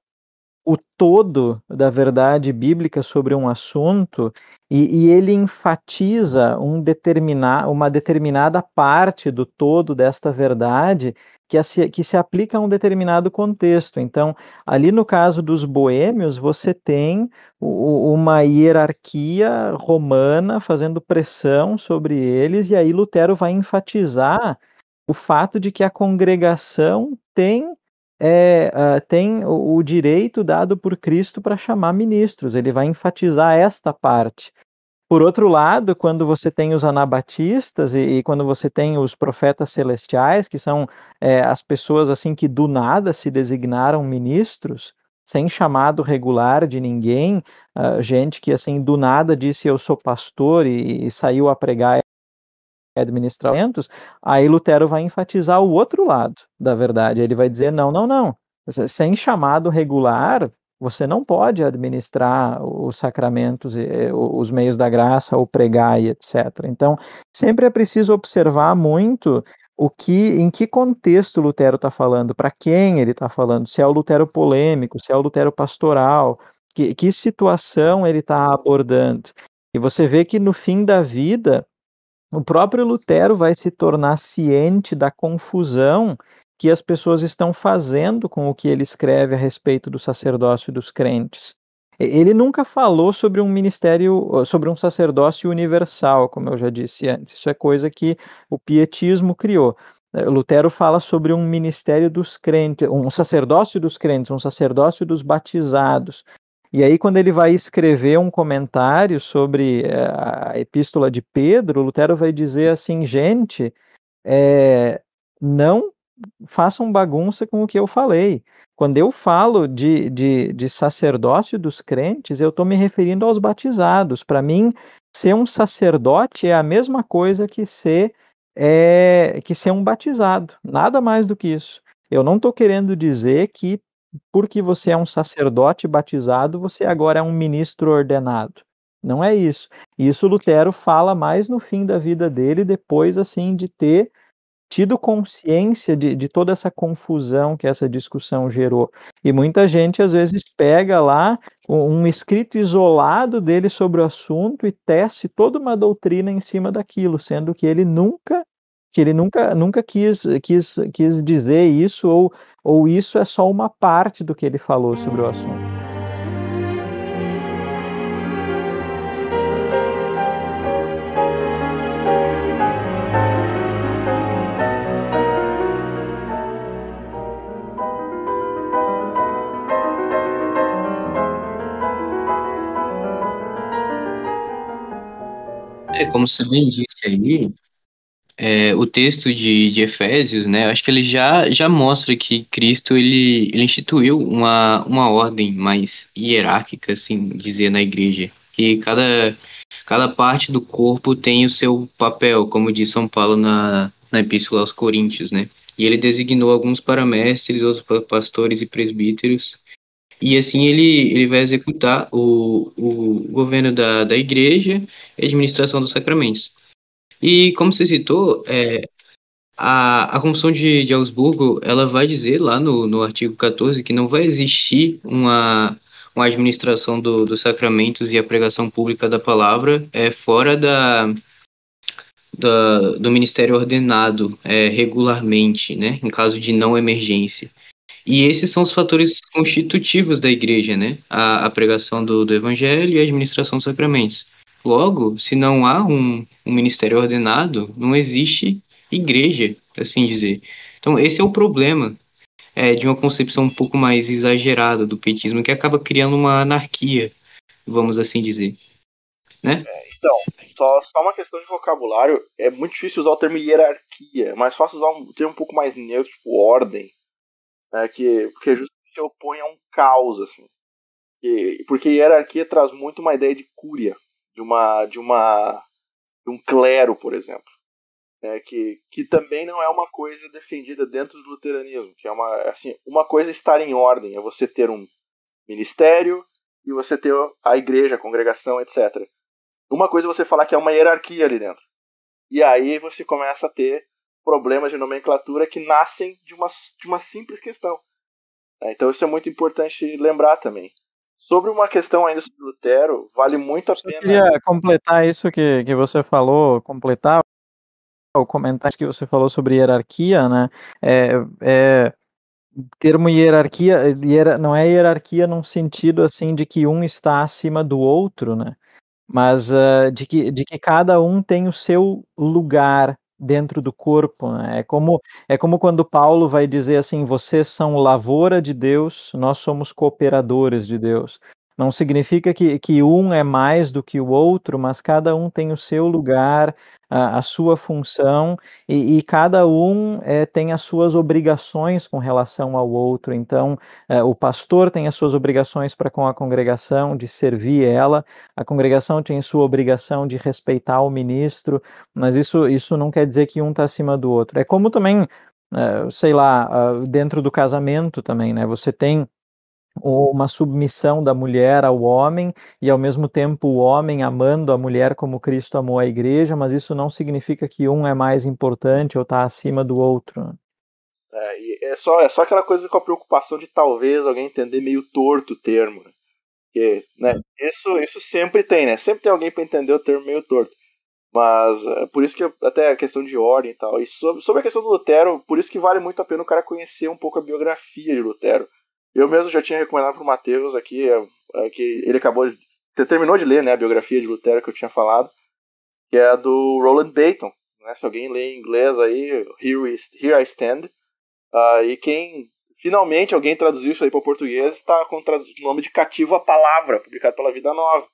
o todo da verdade bíblica sobre um assunto e, e ele enfatiza um determinar, uma determinada parte do todo desta verdade que, se, que se aplica a um determinado contexto. Então, ali no caso dos boêmios, você tem uma hierarquia romana fazendo pressão sobre eles, e aí Lutero vai enfatizar o fato de que a congregação tem é, uh, tem o, o, direito dado por Cristo para chamar ministros. Ele vai enfatizar esta parte. Por outro lado, quando você tem os anabatistas e, e quando você tem os profetas celestiais, que são é, as pessoas assim que do nada se designaram ministros, sem chamado regular de ninguém, uh, gente que assim do nada disse eu sou pastor e, e saiu a pregar administramentos, aí Lutero vai enfatizar o outro lado da verdade. Ele vai dizer: não, não, não. Sem chamado regular, você não pode administrar os sacramentos, os meios da graça, ou pregar e etc. Então, sempre é preciso observar muito o que, em que contexto Lutero está falando, para quem ele está falando, se é o Lutero polêmico, se é o Lutero pastoral, que, que situação ele está abordando. E você vê que no fim da vida, o próprio Lutero vai se tornar ciente da confusão que as pessoas estão fazendo com o que ele escreve a respeito do sacerdócio dos crentes. Ele nunca falou sobre um ministério, sobre um sacerdócio universal, como eu já disse antes. Isso é coisa que o pietismo criou. É, Lutero fala sobre um ministério dos crentes, um sacerdócio dos crentes, um sacerdócio dos batizados, e aí, quando ele vai escrever um comentário sobre eh, a epístola de Pedro, Lutero vai dizer assim: gente, é, não façam bagunça com o que eu falei. Quando eu falo de, de, de sacerdócio dos crentes, eu estou me referindo aos batizados. Para mim, ser um sacerdote é a mesma coisa que ser, é, que ser um batizado. Nada mais do que isso. Eu não estou querendo dizer que porque você é um sacerdote batizado, você agora é um ministro ordenado. Não é isso. Isso Lutero fala mais no fim da vida dele, depois assim de ter tido consciência de, de toda essa confusão que essa discussão gerou. E muita gente às vezes pega lá um escrito isolado dele sobre o assunto e tece toda uma doutrina em cima daquilo, sendo que ele nunca que ele nunca, nunca quis, quis, quis dizer isso, ou, ou isso é só uma parte do que ele falou sobre o assunto.
É, como você bem disse aí, é, o texto de, de Efésios, né, acho que ele já, já mostra que Cristo ele, ele instituiu uma, uma ordem mais hierárquica, assim dizer, na igreja, que cada, cada parte do corpo tem o seu papel, como diz São Paulo na, na Epístola aos Coríntios, né, e ele designou alguns para mestres, outros para pastores e presbíteros, e assim ele, ele vai executar o, o governo da, da igreja e a administração dos sacramentos. E como você citou, é, a, a Constituição de, de Augsburgo ela vai dizer lá no, no artigo 14 que não vai existir uma, uma administração do, dos sacramentos e a pregação pública da palavra é, fora da, da, do ministério ordenado é, regularmente, né, em caso de não emergência. E esses são os fatores constitutivos da igreja, né? A, a pregação do, do evangelho e a administração dos sacramentos. Logo, se não há um, um ministério ordenado, não existe igreja, assim dizer. Então, esse é o problema. é, de uma concepção um pouco mais exagerada do petismo, que acaba criando uma anarquia, vamos assim dizer. Né?
Então, só, só uma questão de vocabulário, é muito difícil usar o termo hierarquia, é mais fácil usar um termo um pouco mais neutro, tipo ordem, né, que, porque justamente se opõe a um caos, assim. E, porque hierarquia traz muito uma ideia de cúria, de uma, de uma, de um clero, por exemplo né, que, que também não é uma coisa defendida dentro do luteranismo, que é uma assim, uma coisa é estar em ordem, é você ter um ministério e você ter a igreja, a congregação, etc. Uma coisa é você falar que é uma hierarquia ali dentro. E aí você começa a ter problemas de nomenclatura que nascem de uma, de uma simples questão. Então isso é muito importante lembrar também. Sobre uma questão ainda sobre Lutero, vale muito a pena. Eu
queria completar isso que, que você falou, completar o comentário que você falou sobre hierarquia, né? É, é termo hierarquia, não é hierarquia num sentido assim de que um está acima do outro, né? Mas uh, de, que, de que cada um tem o seu lugar dentro do corpo. Né? É como é como quando Paulo vai dizer assim: vocês são lavoura de Deus, nós somos cooperadores de Deus. Não significa que, que um é mais do que o outro, mas cada um tem o seu lugar, a, a sua função, e, e cada um é, tem as suas obrigações com relação ao outro. Então, é, o pastor tem as suas obrigações para com a congregação, de servir ela, a congregação tem sua obrigação de respeitar o ministro, mas isso, isso não quer dizer que um está acima do outro. É como também, é, sei lá, dentro do casamento também, né? Você tem uma submissão da mulher ao homem e ao mesmo tempo o homem amando a mulher como Cristo amou a igreja, mas isso não significa que um é mais importante ou está acima do outro. Né?
É, é, só, é só aquela coisa com a preocupação de talvez alguém entender meio torto o termo. Né? Que, né, isso, isso sempre tem, né? Sempre tem alguém para entender o termo meio torto. Mas é por isso que até a questão de ordem e tal. E sobre, sobre a questão do Lutero, por isso que vale muito a pena o cara conhecer um pouco a biografia de Lutero eu mesmo já tinha recomendado pro Matheus aqui, é, é, que ele acabou de. Você terminou de ler, né, a biografia de Lutero que eu tinha falado, que é do Roland Baton. Né, se alguém lê em inglês aí, Here, is, Here I Stand. Uh, e quem. Finalmente alguém traduziu isso aí para o português, está com o nome de Cativo a Palavra, publicado pela Vida Nova.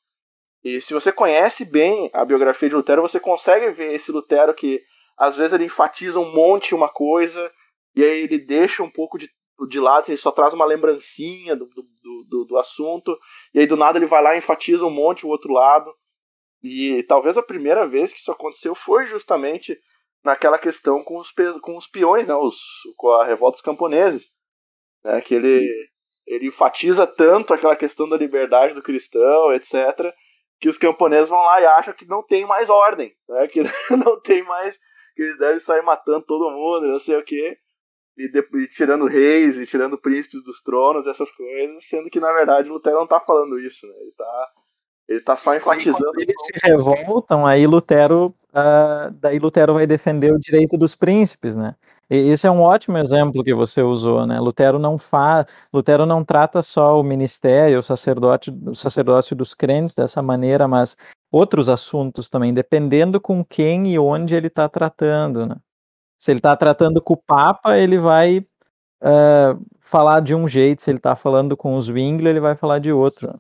E se você conhece bem a biografia de Lutero, você consegue ver esse Lutero que às vezes ele enfatiza um monte uma coisa e aí ele deixa um pouco de de lado, ele só traz uma lembrancinha do, do, do, do, assunto, e aí do nada ele vai lá e enfatiza um monte o outro lado. E talvez a primeira vez que isso aconteceu foi justamente naquela questão com os, com os peões, né, os, com a revolta dos camponeses. Né, que ele, ele enfatiza tanto aquela questão da liberdade do cristão, etc., que os camponeses vão lá e acham que não tem mais ordem, né, que não tem mais, que eles devem sair matando todo mundo, não sei o quê e, de, e, tirando reis e tirando príncipes dos tronos, essas coisas, sendo que na verdade Lutero não está falando isso, né? Ele está ele tá só enfatizando. Quando
eles se revoltam, aí Lutero, uh, daí Lutero vai defender o direito dos príncipes, né? Esse é um ótimo exemplo que você usou, né? Lutero não faz, Lutero não trata só o ministério, o sacerdote, o sacerdócio dos crentes dessa maneira, mas outros assuntos também, dependendo com quem e onde ele está tratando, né? Se ele está tratando com o Papa, ele vai uh, falar de um jeito. Se ele está falando com os Zwingli, ele vai falar de outro.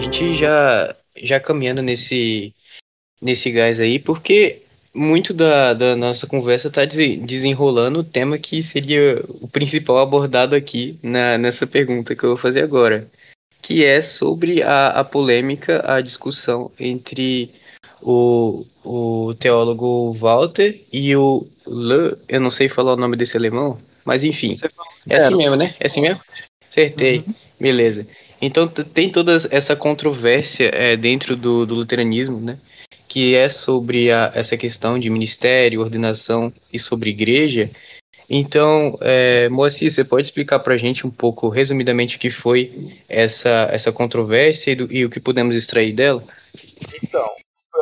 Gente já, já caminhando nesse, nesse gás aí, porque muito da, da nossa conversa está desenrolando o tema que seria o principal abordado aqui na, nessa pergunta que eu vou fazer agora, que é sobre a, a polêmica, a discussão entre o, o teólogo Walter e o Le, eu não sei falar o nome desse alemão, mas enfim, é assim mesmo, né? É assim mesmo? Acertei, uhum. beleza. Então tem toda essa controvérsia é, dentro do, do, luteranismo, né? Que é sobre a, essa questão de ministério, ordenação e sobre igreja. Então, é, Moacir, você pode explicar para a gente um pouco, resumidamente, o que foi essa, essa controvérsia e, do, e o que podemos extrair dela?
Então,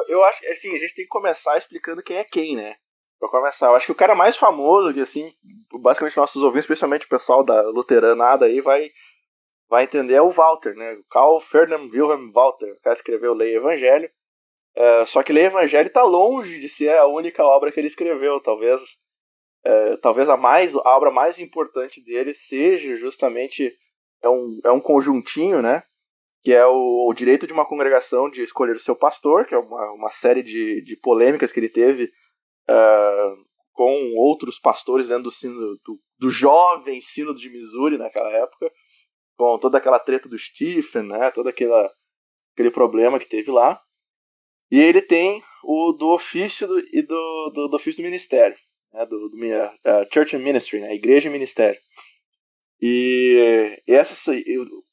eu acho assim, a gente tem que começar explicando quem é quem, né? Pra começar, eu acho que o cara mais famoso, que assim, basicamente nossos ouvintes, especialmente o pessoal da luteranada aí, vai, vai entender é o Walter, né? O Carl Ferdinand Wilhelm Walter, cara escreveu Lei Evangelho. É, só que Lei Evangelho está longe de ser a única obra que ele escreveu. Talvez, é, talvez a mais, a obra mais importante dele seja justamente é um, é um conjuntinho, né? Que é o, o direito de uma congregação de escolher o seu pastor, que é uma, uma série de, de polêmicas que ele teve uh, com outros pastores dentro do, sino, do, do jovem sínodo de Missouri naquela época, com toda aquela treta do Stephen, né? Todo aquela, aquele problema que teve lá. E ele tem o do ofício do, e do, do, do ofício do ministério, né, do, do minha, uh, Church and Ministry, né, Igreja e Ministério. E, e essa,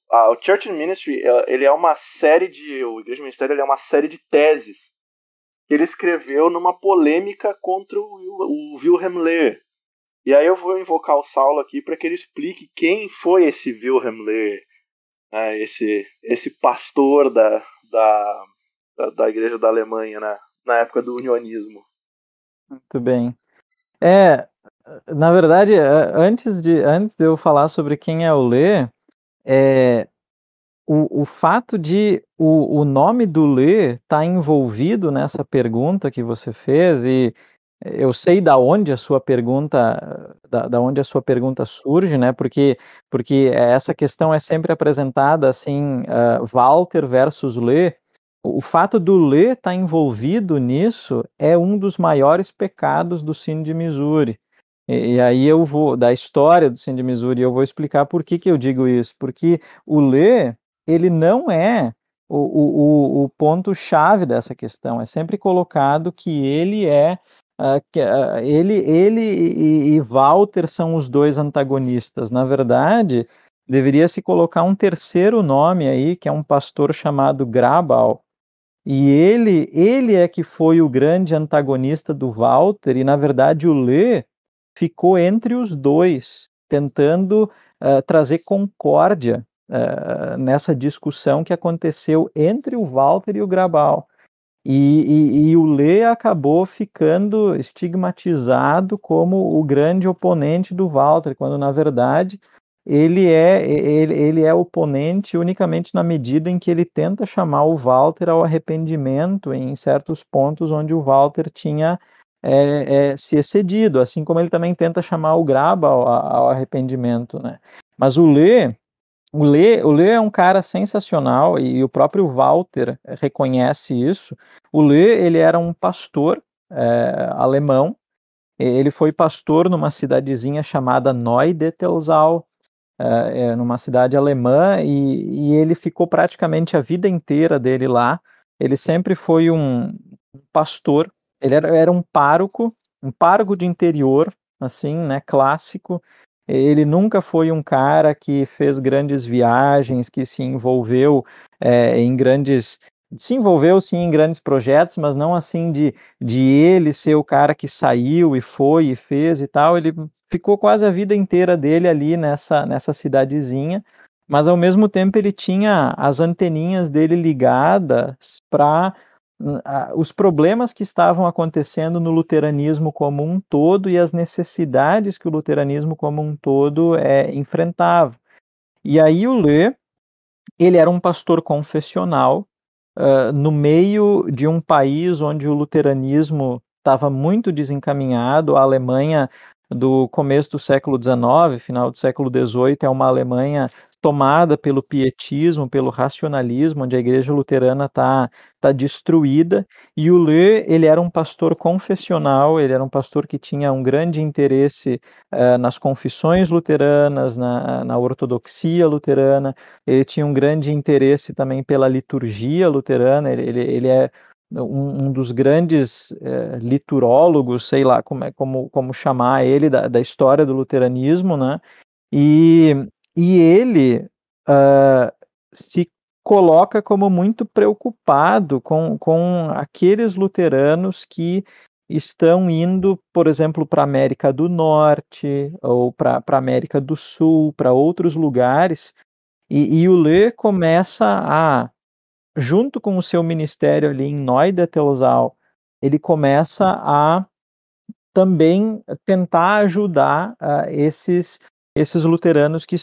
a, o Church and Ministry ele é uma série de, o Igreja e Ministério ele é uma série de teses que ele escreveu numa polêmica contra o, o Wilhelm Lehr. E aí eu vou invocar o Saulo aqui para que ele explique quem foi esse Wilhelm Lehr, né, esse, esse pastor da, da da, da igreja da Alemanha na, na época do unionismo.
Muito bem. É, na verdade, antes de, antes de eu falar sobre quem é o Lê, é, o, o fato de o, o nome do Lê estar tá envolvido nessa pergunta que você fez e eu sei da onde a sua pergunta da, da, onde a sua pergunta surge, né? Porque porque essa questão é sempre apresentada assim, uh, Walter versus Lê, o fato do Lê estar tá envolvido nisso é um dos maiores pecados do Sino de Missouri. E, e, aí eu vou, da história do Sino de Missouri, eu vou explicar por que, que eu digo isso. Porque o Lê, ele não é o, o, o ponto-chave dessa questão. É sempre colocado que ele é ele, ele e, e, Walter são os dois antagonistas. Na verdade, deveria se colocar um terceiro nome aí, que é um pastor chamado Grabal, e ele, ele é que foi o grande antagonista do Walter, e na verdade o Lê ficou entre os dois, tentando uh, trazer concórdia uh, nessa discussão que aconteceu entre o Walter e o Grabal. E, e, e, o Lê acabou ficando estigmatizado como o grande oponente do Walter, quando na verdade ele é ele, ele é oponente unicamente na medida em que ele tenta chamar o Walter ao arrependimento em certos pontos onde o Walter tinha é, é, se excedido, assim como ele também tenta chamar o Graba ao, ao arrependimento, né? Mas o Lê, o Lê, o Lê é um cara sensacional e o próprio Walter reconhece isso. O Lê, ele era um pastor é, alemão, ele foi pastor numa cidadezinha chamada Neudettelsau, é, numa cidade alemã e, e, ele ficou praticamente a vida inteira dele lá. Ele sempre foi um pastor, ele era, era um pároco, um pároco de interior, assim, né, clássico. Ele nunca foi um cara que fez grandes viagens, que se envolveu é, em grandes se envolveu sim em grandes projetos, mas não assim de, de ele ser o cara que saiu e foi e fez e tal. Ele ficou quase a vida inteira dele ali nessa, nessa cidadezinha, mas ao mesmo tempo ele tinha as anteninhas dele ligadas para os problemas que estavam acontecendo no luteranismo como um todo e as necessidades que o luteranismo como um todo é, enfrentava. E aí o Lê, ele era um pastor confessional uh, no meio de um país onde o luteranismo estava muito desencaminhado, a Alemanha do começo do século XIX, final do século XVIII, é uma Alemanha tomada pelo pietismo, pelo racionalismo, onde a igreja luterana está tá destruída, e o Lê, ele era um pastor confessional, ele era um pastor que tinha um grande interesse uh, nas confissões luteranas, na, na ortodoxia luterana, ele tinha um grande interesse também pela liturgia luterana, ele, ele, ele é um, um dos grandes é, liturólogos, sei lá como, é, como, como chamar ele, da, da história do luteranismo, né? E, e ele uh, se coloca como muito preocupado com, com aqueles luteranos que estão indo, por exemplo, para a América do Norte ou para a América do Sul, para outros lugares, e, e o Lê começa a, junto com o seu ministério ali em Neudetelzal, ele começa a também tentar ajudar uh, esses, esses luteranos que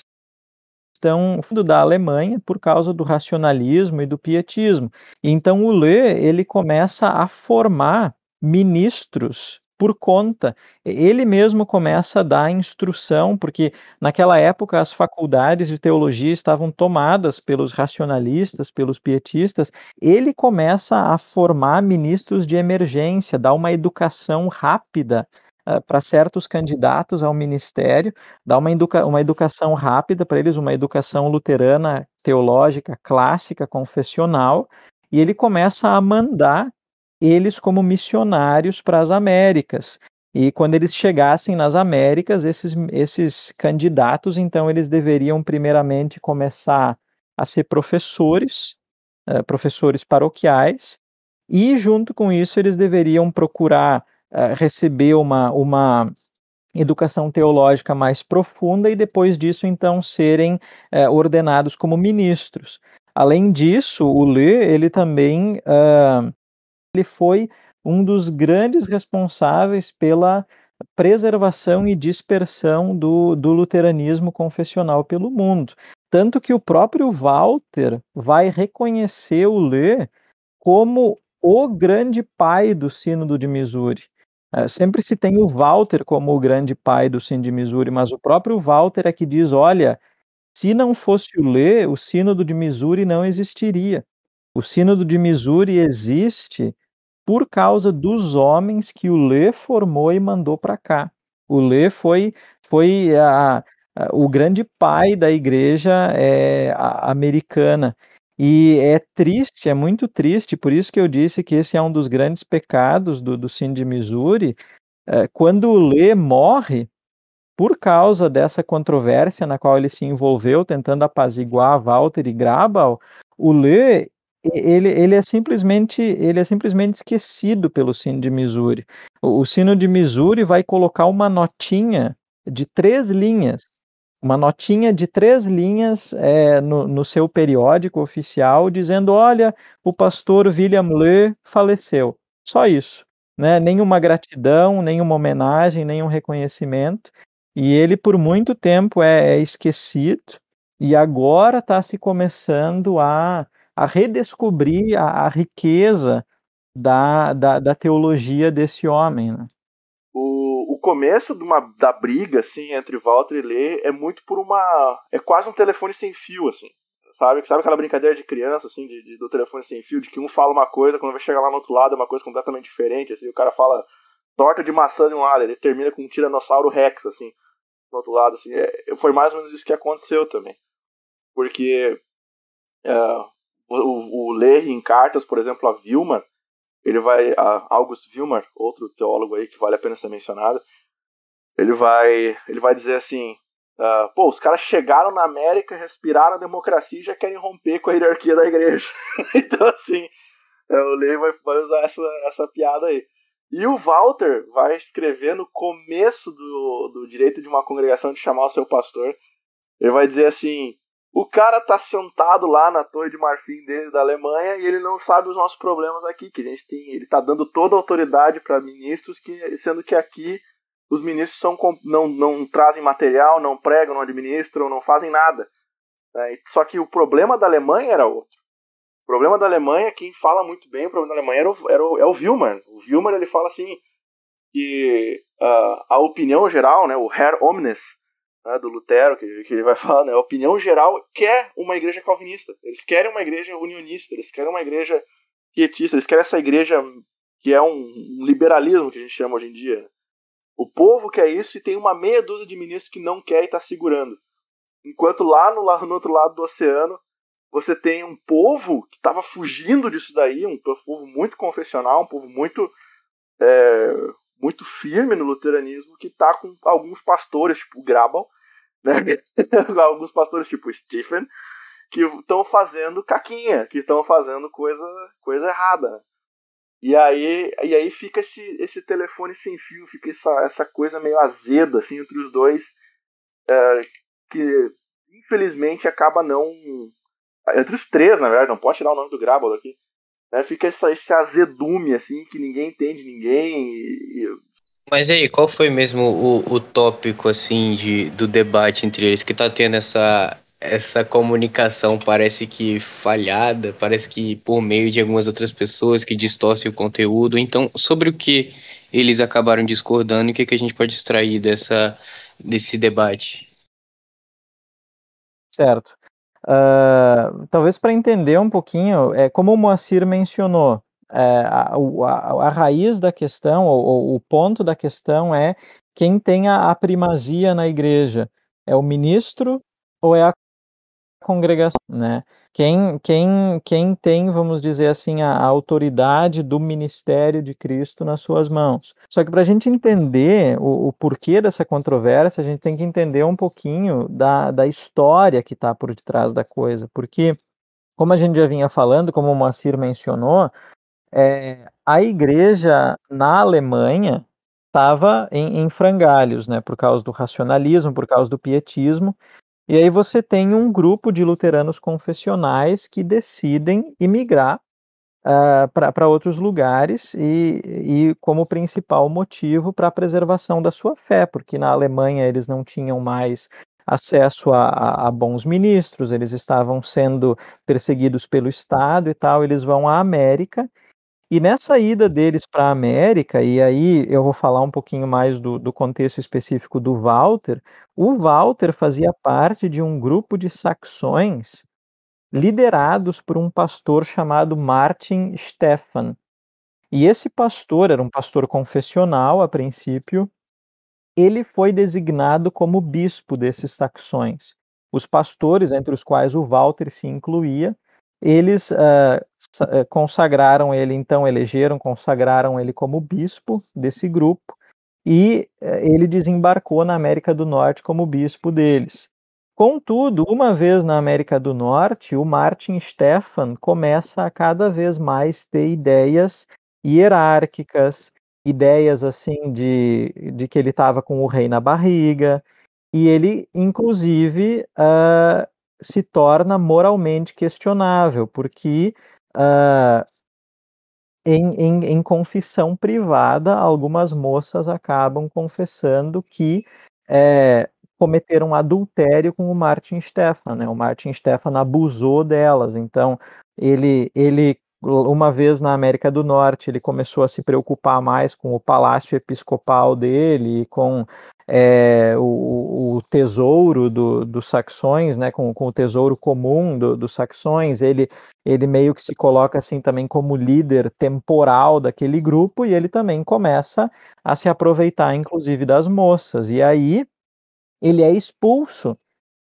estão da Alemanha por causa do racionalismo e do pietismo. Então o Lê ele começa a formar ministros por conta. Ele mesmo começa a dar instrução, porque naquela época as faculdades de teologia estavam tomadas pelos racionalistas, pelos pietistas. Ele começa a formar ministros de emergência, dar uma educação rápida Uh, para certos candidatos ao ministério, dar uma, educa uma educação rápida para eles, uma educação luterana, teológica, clássica, confessional, e ele começa a mandar eles como missionários para as Américas. E quando eles chegassem nas Américas, esses, esses candidatos, então, eles deveriam primeiramente começar a ser professores, uh, professores paroquiais, e junto com isso eles deveriam procurar uh, receber uma, uma educação teológica mais profunda e depois disso, então, serem uh, ordenados como ministros. Além disso, o Lê, ele também ele foi um dos grandes responsáveis pela preservação e dispersão do, do luteranismo confessional pelo mundo. Tanto que o próprio Walter vai reconhecer o Lê como o grande pai do Sínodo de Missouri. É, sempre se tem o Walter como o grande pai do Sínodo de Missouri, mas o próprio Walter é que diz: olha, se não fosse o Lê, o Sínodo de Missouri não existiria. O Sínodo de Missouri existe por causa dos homens que o Lê formou e mandou para cá. O Lê foi, foi a, a, o grande pai da igreja é, a, americana. E é triste, é muito triste, por isso que eu disse que esse é um dos grandes pecados do, do de Missouri. É, quando o Lê morre, por causa dessa controvérsia na qual ele se envolveu, tentando apaziguar Walter e Grabal, o Lê ele, ele é simplesmente ele é simplesmente esquecido pelo sino de Missouri. O, o sino de Missouri vai colocar uma notinha de três linhas, uma notinha de três linhas é, no, no seu periódico oficial, dizendo: olha, o pastor William Lee faleceu. Só isso. Né? Nenhuma gratidão, nenhuma homenagem, nenhum reconhecimento. E ele, por muito tempo, é, é esquecido, e agora está se começando a a redescobrir a, a riqueza da, da, da, teologia desse homem. Né?
O, o começo uma, da briga assim entre Walter e Lê é muito por uma é quase um telefone sem fio assim sabe sabe aquela brincadeira de criança assim de, de, do telefone sem fio de que um fala uma coisa quando vai chegar lá no outro lado é uma coisa completamente diferente assim o cara fala torta de maçã de um lado ele termina com um tiranossauro rex assim do outro lado assim é, foi mais ou menos isso que aconteceu também porque é, o, o ler em cartas, por exemplo, a Vilma, ele vai, a August Vilmar, outro teólogo aí que vale a pena ser mencionado, ele vai, ele vai dizer assim, uh, pô, os caras chegaram na América, respiraram a democracia e já querem romper com a hierarquia da igreja. então, assim, é, o Lê vai, vai usar essa, essa piada aí. E o Walter vai escrever no começo do, do direito de uma congregação de chamar o seu pastor, ele vai dizer assim, o cara tá sentado lá na torre de marfim dele da Alemanha e ele não sabe os nossos problemas aqui, que a gente tem, ele tá dando toda a autoridade para ministros, que sendo que aqui os ministros são, não, não trazem material, não pregam, não administram, não fazem nada. Né? Só que o problema da Alemanha era outro. O problema da Alemanha, quem fala muito bem, o problema da Alemanha era o, era o, é o Wilmer. O Wilmer ele fala assim que uh, a opinião geral, né, o Herr Omnes, né, do Lutero, que, que ele vai falar, né, a opinião geral quer uma igreja calvinista. Eles querem uma igreja unionista, eles querem uma igreja pietista, eles querem essa igreja que é um, um liberalismo que a gente chama hoje em dia. O povo quer isso e tem uma meia dúzia de ministros que não quer e está segurando. Enquanto lá no, lá no outro lado do oceano, você tem um povo que estava fugindo disso daí, um povo muito confessional, um povo muito é, muito firme no luteranismo que está com alguns pastores, tipo Grabal, né? alguns pastores tipo Stephen, que estão fazendo caquinha, que estão fazendo coisa, coisa errada. E aí, e aí fica esse, esse telefone sem fio, fica essa, essa coisa meio azeda assim, entre os dois, é, que infelizmente acaba não. Entre os três, na verdade, não pode tirar o nome do Grábalo aqui. Né, fica essa, esse azedume, assim, que ninguém entende ninguém. E, e...
Mas aí, qual foi mesmo o, o tópico, assim, de, do debate entre eles? Que tá tendo essa, essa comunicação parece que falhada, parece que por meio de algumas outras pessoas que distorcem o conteúdo. Então, sobre o que eles acabaram discordando e o que, que a gente pode extrair dessa, desse debate?
Certo. Uh, talvez para entender um pouquinho, é, como o Moacir mencionou, é, a, a, a, raiz da questão, ou, o ponto da questão é quem tem a, a primazia na igreja. É o ministro ou é a congregação, né? Quem, quem, quem tem, vamos dizer assim, a, a autoridade do ministério de Cristo nas suas mãos. Só que para a gente entender o, o, porquê dessa controvérsia, a gente tem que entender um pouquinho da, da história que está por detrás da coisa, porque, como a gente já vinha falando, como o Moacir mencionou, é, a igreja na Alemanha estava em, em frangalhos, né, por causa do racionalismo, por causa do pietismo, e aí você tem um grupo de luteranos confessionais que decidem imigrar uh, ah, para outros lugares e, e como principal motivo para a preservação da sua fé, porque na Alemanha eles não tinham mais acesso a, a, a, bons ministros, eles estavam sendo perseguidos pelo Estado e tal, eles vão à América e nessa ida deles para a América, e aí eu vou falar um pouquinho mais do, do contexto específico do Walter, o Walter fazia parte de um grupo de saxões liderados por um pastor chamado Martin Stephan. E esse pastor era um pastor confessional a princípio, ele foi designado como bispo desses saxões. Os pastores, entre os quais o Walter se incluía, eles uh, consagraram ele, então, elegeram, consagraram ele como bispo desse grupo, e uh, ele desembarcou na América do Norte como bispo deles. Contudo, uma vez na América do Norte, o Martin Stephan começa a cada vez mais ter ideias hierárquicas, ideias assim de, de que ele estava com o rei na barriga, e ele, inclusive, uh, se torna moralmente questionável, porque uh, em, em, em, confissão privada, algumas moças acabam confessando que é, cometeram adultério com o Martin Stefan. Né? O Martin Stefan abusou delas, então ele, ele uma vez na América do Norte, ele começou a se preocupar mais com o palácio episcopal dele, com é, o, o, tesouro dos do saxões, né, com, com, o tesouro comum dos do saxões, ele, ele meio que se coloca assim também como líder temporal daquele grupo e ele também começa a se aproveitar, inclusive, das moças. E aí ele é expulso,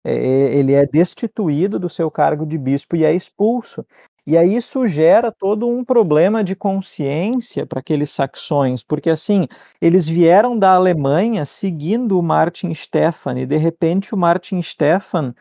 é, ele é destituído do seu cargo de bispo e é expulso. E aí isso gera todo um problema de consciência para aqueles saxões, porque assim, eles vieram da Alemanha seguindo o Martin Stefan, e de repente o Martin Stefan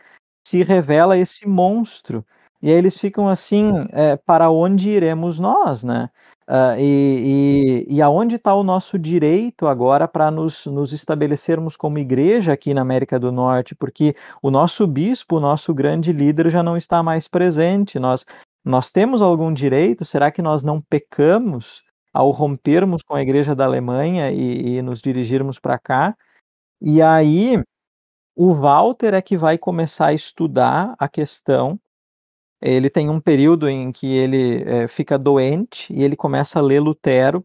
se revela esse monstro. E aí eles ficam assim, é, para onde iremos nós, né? Uh, e, e, e aonde está o nosso direito agora para nos, nos estabelecermos como igreja aqui na América do Norte? Porque o nosso bispo, o nosso grande líder, já não está mais presente. Nós nós temos algum direito? Será que nós não pecamos ao rompermos com a igreja da Alemanha e, e nos dirigirmos para cá? E aí, o Walter é que vai começar a estudar a questão. Ele tem um período em que ele é, fica doente e ele começa a ler Lutero.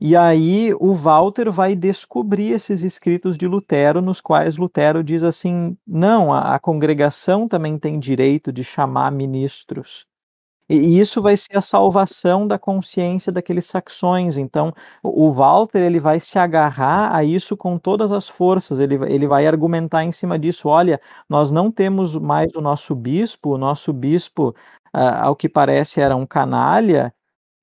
E aí o Walter vai descobrir esses escritos de Lutero, nos quais Lutero diz assim: não, a, a congregação também tem direito de chamar ministros. E isso vai ser a salvação da consciência daqueles saxões. Então, o Walter ele vai se agarrar a isso com todas as forças. Ele, ele vai argumentar em cima disso. Olha, nós não temos mais o nosso bispo. O nosso bispo, ao que parece, era um canalha.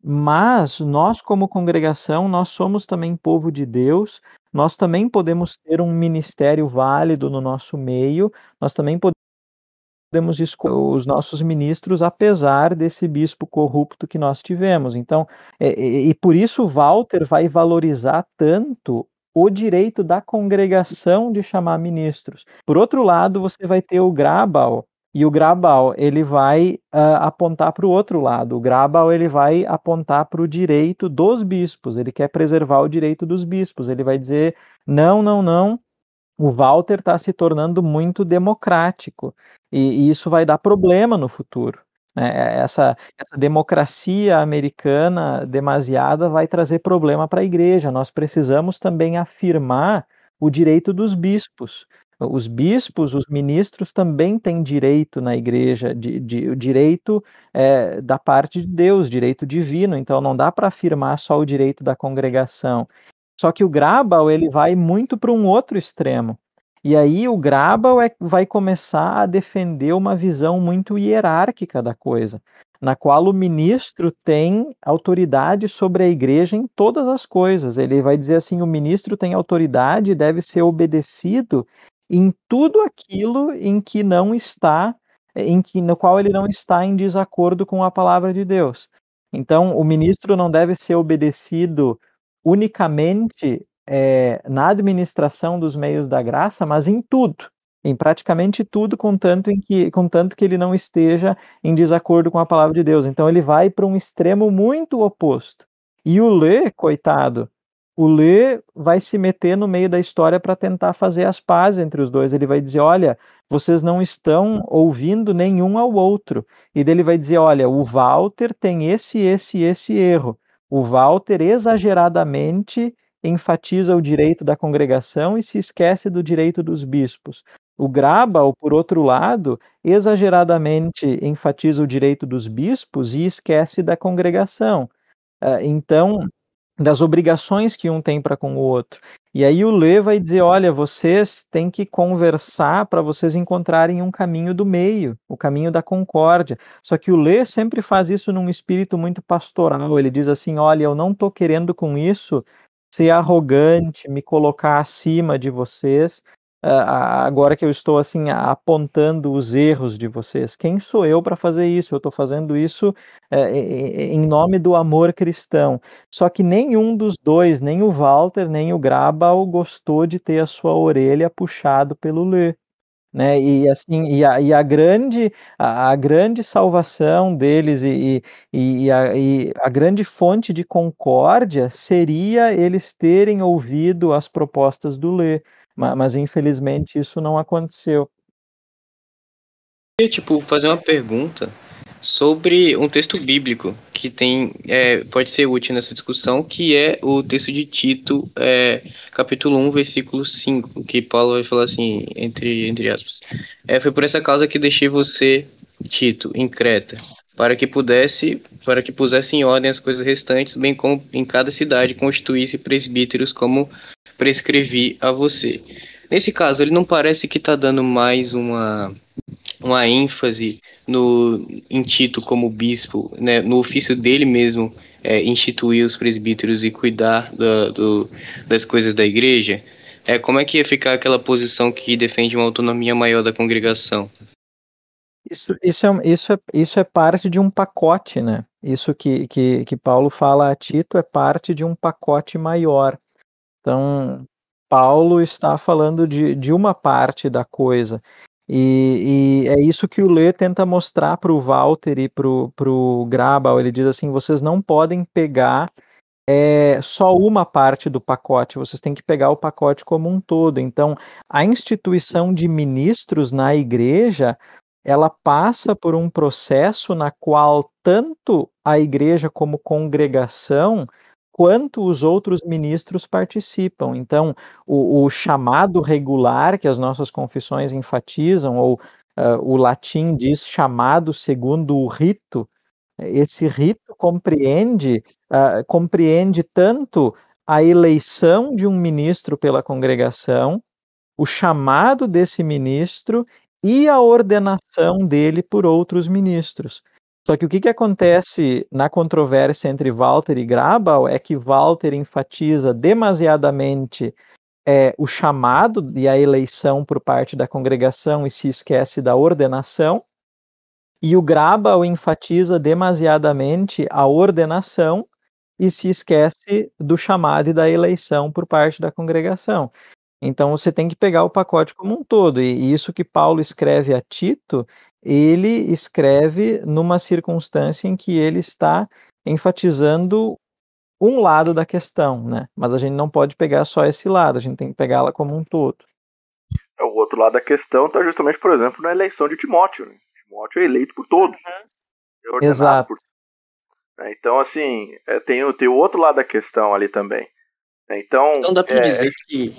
Mas nós, como congregação, nós somos também povo de Deus. Nós também podemos ter um ministério válido no nosso meio. Nós também podemos podemos escolher os nossos ministros apesar desse bispo corrupto que nós tivemos. Então, é, e, e por isso Walter vai valorizar tanto o direito da congregação de chamar ministros. Por outro lado, você vai ter o Grabal, e o Grabal ele vai uh, apontar para o outro lado. O Grabal ele vai apontar para o direito dos bispos. Ele quer preservar o direito dos bispos. Ele vai dizer não, não, não. O Walter está se tornando muito democrático e, e, isso vai dar problema no futuro. Né? Essa, essa democracia americana demasiada vai trazer problema para a igreja. Nós precisamos também afirmar o direito dos bispos. Os bispos, os ministros também têm direito na igreja, de, de, o direito é, da parte de Deus, direito divino. Então não dá para afirmar só o direito da congregação. Só que o Grabal ele vai muito para um outro extremo. E aí o Grabal é, vai começar a defender uma visão muito hierárquica da coisa, na qual o ministro tem autoridade sobre a igreja em todas as coisas. Ele vai dizer assim: o ministro tem autoridade e deve ser obedecido em tudo aquilo em que não está, em que no qual ele não está em desacordo com a palavra de Deus. Então, o ministro não deve ser obedecido unicamente é, na administração dos meios da graça, mas em tudo, em praticamente tudo, contanto, em que, contanto que ele não esteja em desacordo com a palavra de Deus. Então, ele vai para um extremo muito oposto. E o Lê, coitado, o Lê vai se meter no meio da história para tentar fazer as pazes entre os dois. Ele vai dizer: olha, vocês não estão ouvindo nenhum ao outro. E dele vai dizer: olha, o Walter tem esse, esse, esse erro. O Walter exageradamente enfatiza o direito da congregação e se esquece do direito dos bispos. O Grabal, por outro lado, exageradamente enfatiza o direito dos bispos e esquece da congregação. Ah, então, das obrigações que um tem para com o outro. E aí o Lê vai dizer, olha, vocês têm que conversar para vocês encontrarem um caminho do meio, o caminho da concórdia. Só que o Lê sempre faz isso num espírito muito pastoral. Ele diz assim, olha, eu não estou querendo com isso ser arrogante, me colocar acima de vocês, agora que eu estou assim apontando os erros de vocês, quem sou eu para fazer isso? Eu estou fazendo isso é, em nome do amor cristão. Só que nenhum dos dois, nem o Walter nem o Grabal, gostou de ter a sua orelha puxado pelo Lê. Né? E assim, e a, e a grande a, a, grande salvação deles e, e, e, a, e a grande fonte de concórdia seria eles terem ouvido as propostas do Lê mas, mas infelizmente isso não aconteceu.
Eu tipo, fazer uma pergunta sobre um texto bíblico que tem é, pode ser útil nessa discussão, que é o texto de Tito, é, capítulo 1, versículo 5, que Paulo vai falar assim, entre, entre aspas. É, foi por essa causa que deixei você, Tito, em Creta, para que pudesse, para que pusesse em ordem as coisas restantes, bem como em cada cidade constituísse presbíteros como prescrevi a você. Nesse caso, ele não parece que está dando mais uma, uma ênfase no em Tito como bispo, né, no ofício dele mesmo é, instituir os presbíteros e cuidar da, do, das coisas da igreja. É, como é que ia ficar aquela posição que defende uma autonomia maior da congregação?
Isso, isso, é, isso, é, isso é parte de um pacote, né? Isso que, que, que Paulo fala a Tito é parte de um pacote maior. Então, Paulo está falando de, de uma parte da coisa. E, e é isso que o Lê tenta mostrar para o Walter e para o Grabal. Ele diz assim: vocês não podem pegar é, só uma parte do pacote, vocês têm que pegar o pacote como um todo. Então, a instituição de ministros na igreja ela passa por um processo na qual tanto a igreja como congregação quanto os outros ministros participam. Então, o, o chamado regular, que as nossas confissões enfatizam, ou uh, o latim diz chamado segundo o rito, esse rito compreende, uh, compreende tanto a eleição de um ministro pela congregação, o chamado desse ministro e a ordenação dele por outros ministros. Só que o que, que acontece na controvérsia entre Walter e Grabal é que Walter enfatiza demasiadamente é o chamado e a eleição por parte da congregação e se esquece da ordenação. E o Graba o enfatiza demasiadamente a ordenação e se esquece do chamado e da eleição por parte da congregação. Então você tem que pegar o pacote como um todo. E isso que Paulo escreve a Tito, ele escreve numa circunstância em que ele está enfatizando um lado da questão, né? Mas a gente não pode pegar só esse lado, a gente tem que pegá-la como um todo.
É, o outro lado da questão está justamente, por exemplo, na eleição de Timóteo. Né? Timóteo é eleito por todos.
Uhum. É Exato. Por...
É, então, assim, é, tem, tem o outro lado da questão ali também. É, então,
então dá para é... dizer que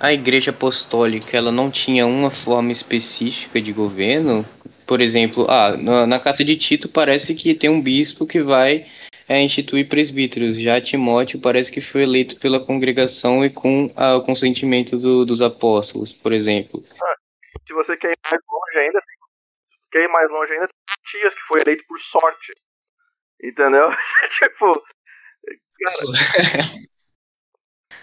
a Igreja Apostólica ela não tinha uma forma específica de governo. Por exemplo, ah, na, na carta de Tito parece que tem um bispo que vai é, instituir presbíteros. Já Timóteo parece que foi eleito pela congregação e com ah, o consentimento do, dos apóstolos, por exemplo.
Ah, se você quer ir mais longe ainda, quer ir mais longe ainda, tem Matias que foi eleito por sorte. Entendeu? tipo. Cara.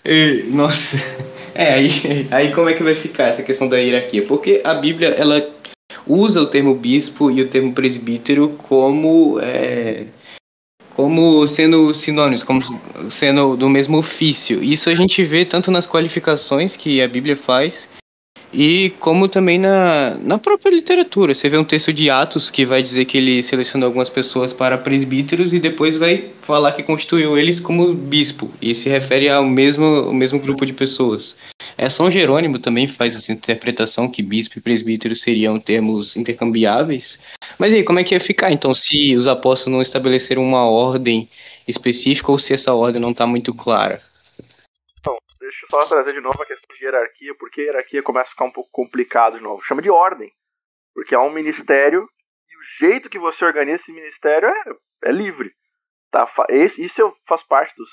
Nossa. É, aí, aí como é que vai ficar essa questão da hierarquia? Porque a Bíblia, ela usa o termo bispo e o termo presbítero como é, como sendo sinônimos, como sendo do mesmo ofício. Isso a gente vê tanto nas qualificações que a Bíblia faz e como também na, na própria literatura. Você vê um texto de Atos que vai dizer que ele selecionou algumas pessoas para presbíteros e depois vai falar que constituiu eles como bispo. E se refere ao mesmo, ao mesmo grupo de pessoas. É, São Jerônimo também faz essa interpretação que bispo e presbítero seriam termos intercambiáveis. Mas aí, como é que ia ficar então se os apóstolos não estabeleceram uma ordem específica ou se essa ordem não está muito clara?
Deixa eu só trazer de novo a questão de hierarquia, porque a hierarquia começa a ficar um pouco complicado de novo. Chama de ordem. Porque há um ministério e o jeito que você organiza esse ministério é, é livre. Tá? Isso faz parte dos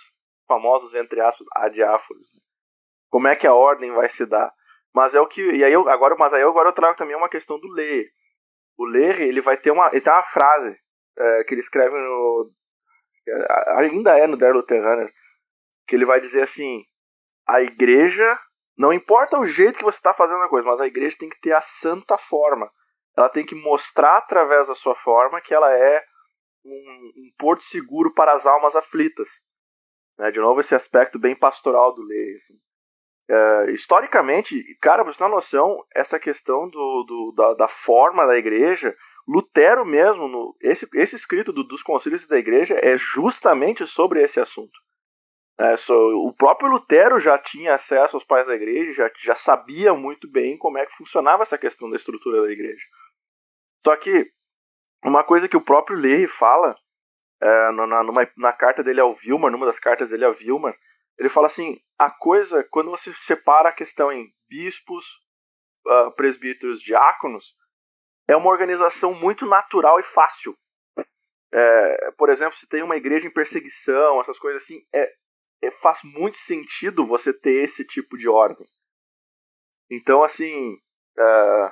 famosos, entre aspas, adiáforos. Como é que a ordem vai se dar? Mas é o que. E aí eu, agora, mas aí agora eu trago também uma questão do ler. O ler, ele vai ter uma. Ele tem uma frase é, que ele escreve no. É, ainda é no Der Lutherraner. Que ele vai dizer assim: a igreja, não importa o jeito que você está fazendo a coisa, mas a igreja tem que ter a santa forma. Ela tem que mostrar através da sua forma que ela é um, um porto seguro para as almas aflitas. Né? De novo, esse aspecto bem pastoral do lei. Assim. É, historicamente, cara, você ter uma noção, essa questão do, do da, da, forma da igreja, Lutero mesmo, no, esse, esse escrito do, dos concílios da igreja é justamente sobre esse assunto. É, so, o próprio Lutero já tinha acesso aos pais da igreja, já, já sabia muito bem como é que funcionava essa questão da estrutura da igreja. Só que uma coisa que o próprio Lehi fala é, na, numa, na carta dele ao Vilmar, numa das cartas dele ao Vilmar, ele fala assim: a coisa, quando você separa a questão em bispos, uh, presbíteros, diáconos, é uma organização muito natural e fácil. É, por exemplo, se tem uma igreja em perseguição, essas coisas assim, é, faz muito sentido você ter esse tipo de ordem. Então, assim, uh,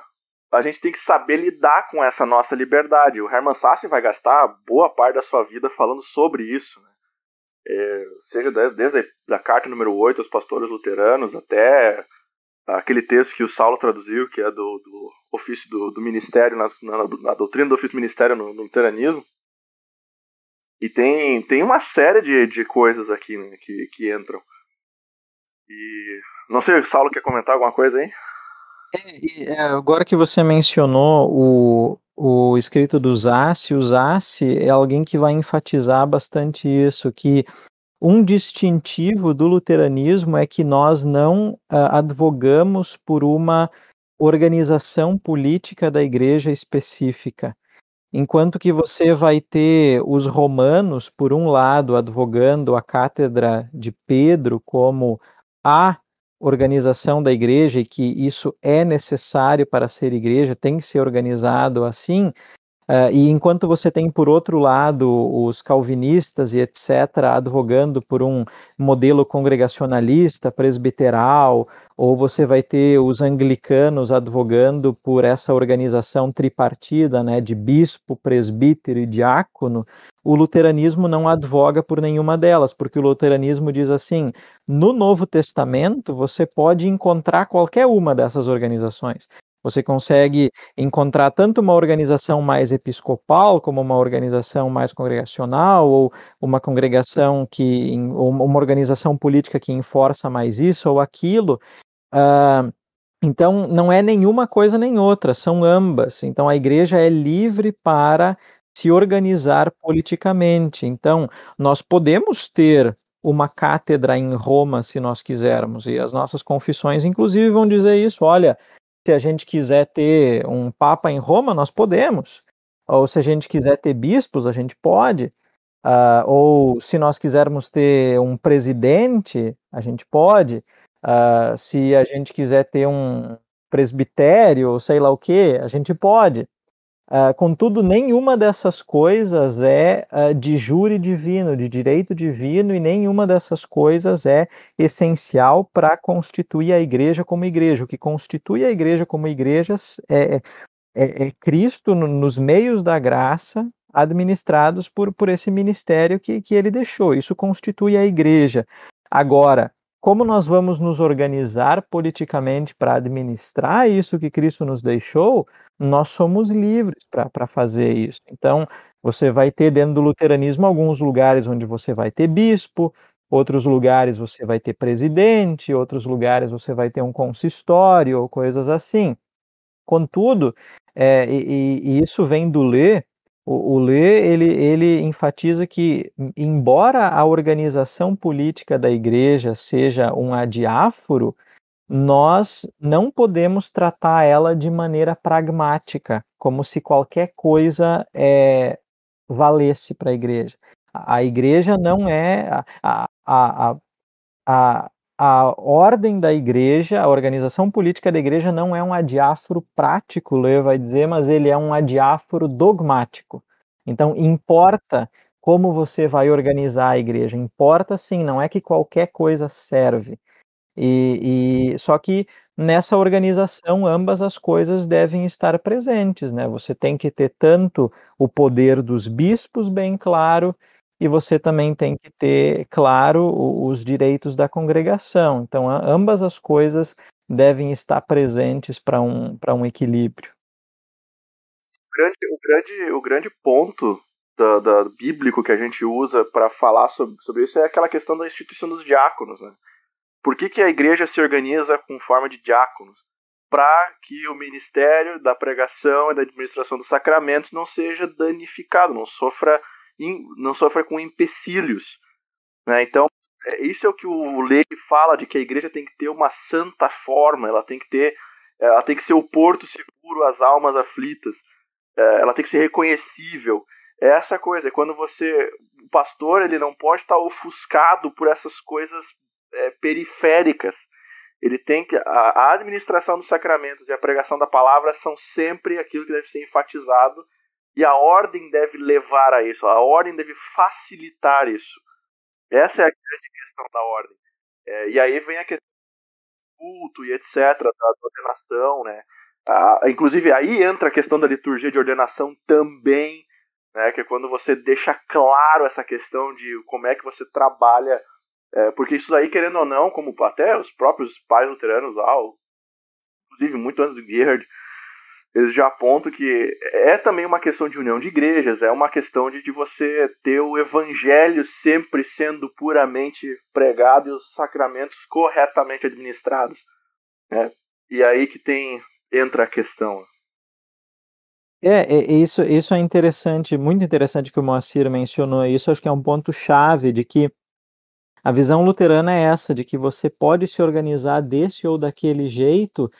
a gente tem que saber lidar com essa nossa liberdade. O Herman Sassi vai gastar boa parte da sua vida falando sobre isso. Né? É, seja desde a carta número 8 aos pastores luteranos até aquele texto que o Saulo traduziu, que é do, do ofício do, do ministério, na, na, na, doutrina do ofício ministério no, no luteranismo. E tem, tem uma série de, de coisas aqui né, que, que entram. E não sei, Saulo quer comentar alguma coisa aí?
É, é, agora que você mencionou o, o escrito do Zassi, o Zassi é alguém que vai enfatizar bastante isso, que um distintivo do luteranismo é que nós não uh, advogamos por uma organização política da igreja específica. Enquanto que você vai ter os romanos, por um lado, advogando a cátedra de Pedro como a organização da igreja e que isso é necessário para ser igreja, tem que ser organizado assim. Uh, e enquanto você tem, por outro lado, os calvinistas e etc., advogando por um modelo congregacionalista, presbiteral, ou você vai ter os anglicanos advogando por essa organização tripartida, né, de bispo, presbítero e diácono, o luteranismo não advoga por nenhuma delas, porque o luteranismo diz assim: no Novo Testamento você pode encontrar qualquer uma dessas organizações. Você consegue encontrar tanto uma organização mais episcopal, como uma organização mais congregacional, ou uma congregação que, ou uma organização política que enforça mais isso ou aquilo. Uh, então, não é nenhuma coisa nem outra, são ambas. Então, a igreja é livre para se organizar politicamente. Então, nós podemos ter uma cátedra em Roma, se nós quisermos, e as nossas confissões, inclusive, vão dizer isso: olha, se a gente quiser ter um papa em Roma, nós podemos. Ou se a gente quiser ter bispos, a gente pode. Uh, ou se nós quisermos ter um presidente, a gente pode. Uh, se a gente quiser ter um presbitério, ou sei lá o que, a gente pode. Uh, contudo, nenhuma dessas coisas é uh, de júri divino, de direito divino, e nenhuma dessas coisas é essencial para constituir a igreja como igreja. O que constitui a igreja como igreja é, é, é, é Cristo no, nos meios da graça administrados por, por esse ministério que, que ele deixou. Isso constitui a igreja. Agora, como nós vamos nos organizar politicamente para administrar isso que Cristo nos deixou, nós somos livres para fazer isso. Então, você vai ter dentro do luteranismo alguns lugares onde você vai ter bispo, outros lugares você vai ter presidente, outros lugares você vai ter um consistório ou coisas assim. Contudo, é, e, e, isso vem do Lê, o, o Lê ele, ele enfatiza que, embora a organização política da igreja seja um adiáforo, nós não podemos tratar ela de maneira pragmática, como se qualquer coisa é, valesse para a igreja. A igreja não é. A, a, a, a, ordem da igreja, a organização política da igreja não é um adiáforo prático, Lê vai dizer, mas ele é um adiáforo dogmático. Então, importa como você vai organizar a igreja. Importa sim, não é que qualquer coisa serve. E, e, só que nessa organização ambas as coisas devem estar presentes, né? Você tem que ter tanto o poder dos bispos bem claro e você também tem que ter claro os direitos da congregação. Então ambas as coisas devem estar presentes para um para um equilíbrio.
O grande, o grande, o grande ponto da, da bíblico que a gente usa para falar sobre, sobre isso é aquela questão da instituição dos diáconos, né? Por que, que a igreja se organiza com forma de diáconos? Para que o ministério da pregação e da administração dos sacramentos não seja danificado, não sofra, não sofra com empecilhos. Né? Então, é, isso é o que o Lei fala de que a igreja tem que ter uma santa forma, ela tem que ter, ela tem que ser o porto seguro às almas aflitas, é, ela tem que ser reconhecível. É essa coisa, é quando você, o pastor, ele não pode estar ofuscado por essas coisas é, periféricas. Ele tem que a administração dos sacramentos e a pregação da palavra são sempre aquilo que deve ser enfatizado e a ordem deve levar a isso. A ordem deve facilitar isso. Essa é a grande questão da ordem. É, e aí vem a questão do culto e etc, da, ordenação, né? Ah, inclusive aí entra a questão da liturgia de ordenação também, né? Que é quando você deixa claro essa questão de como é que você trabalha é, porque isso aí, querendo ou não, como até os próprios pais luteranos lá, inclusive muito antes do Gerhard, eles já apontam que é também uma questão de união de igrejas, é uma questão de, de você ter o evangelho sempre sendo puramente pregado e os sacramentos corretamente administrados. Né? E aí que tem entra a questão.
É, é, isso, isso é interessante, muito interessante que o Moacir mencionou isso, acho que é um ponto chave de que a visão luterana é essa, de que você pode se organizar desse ou daquele jeito,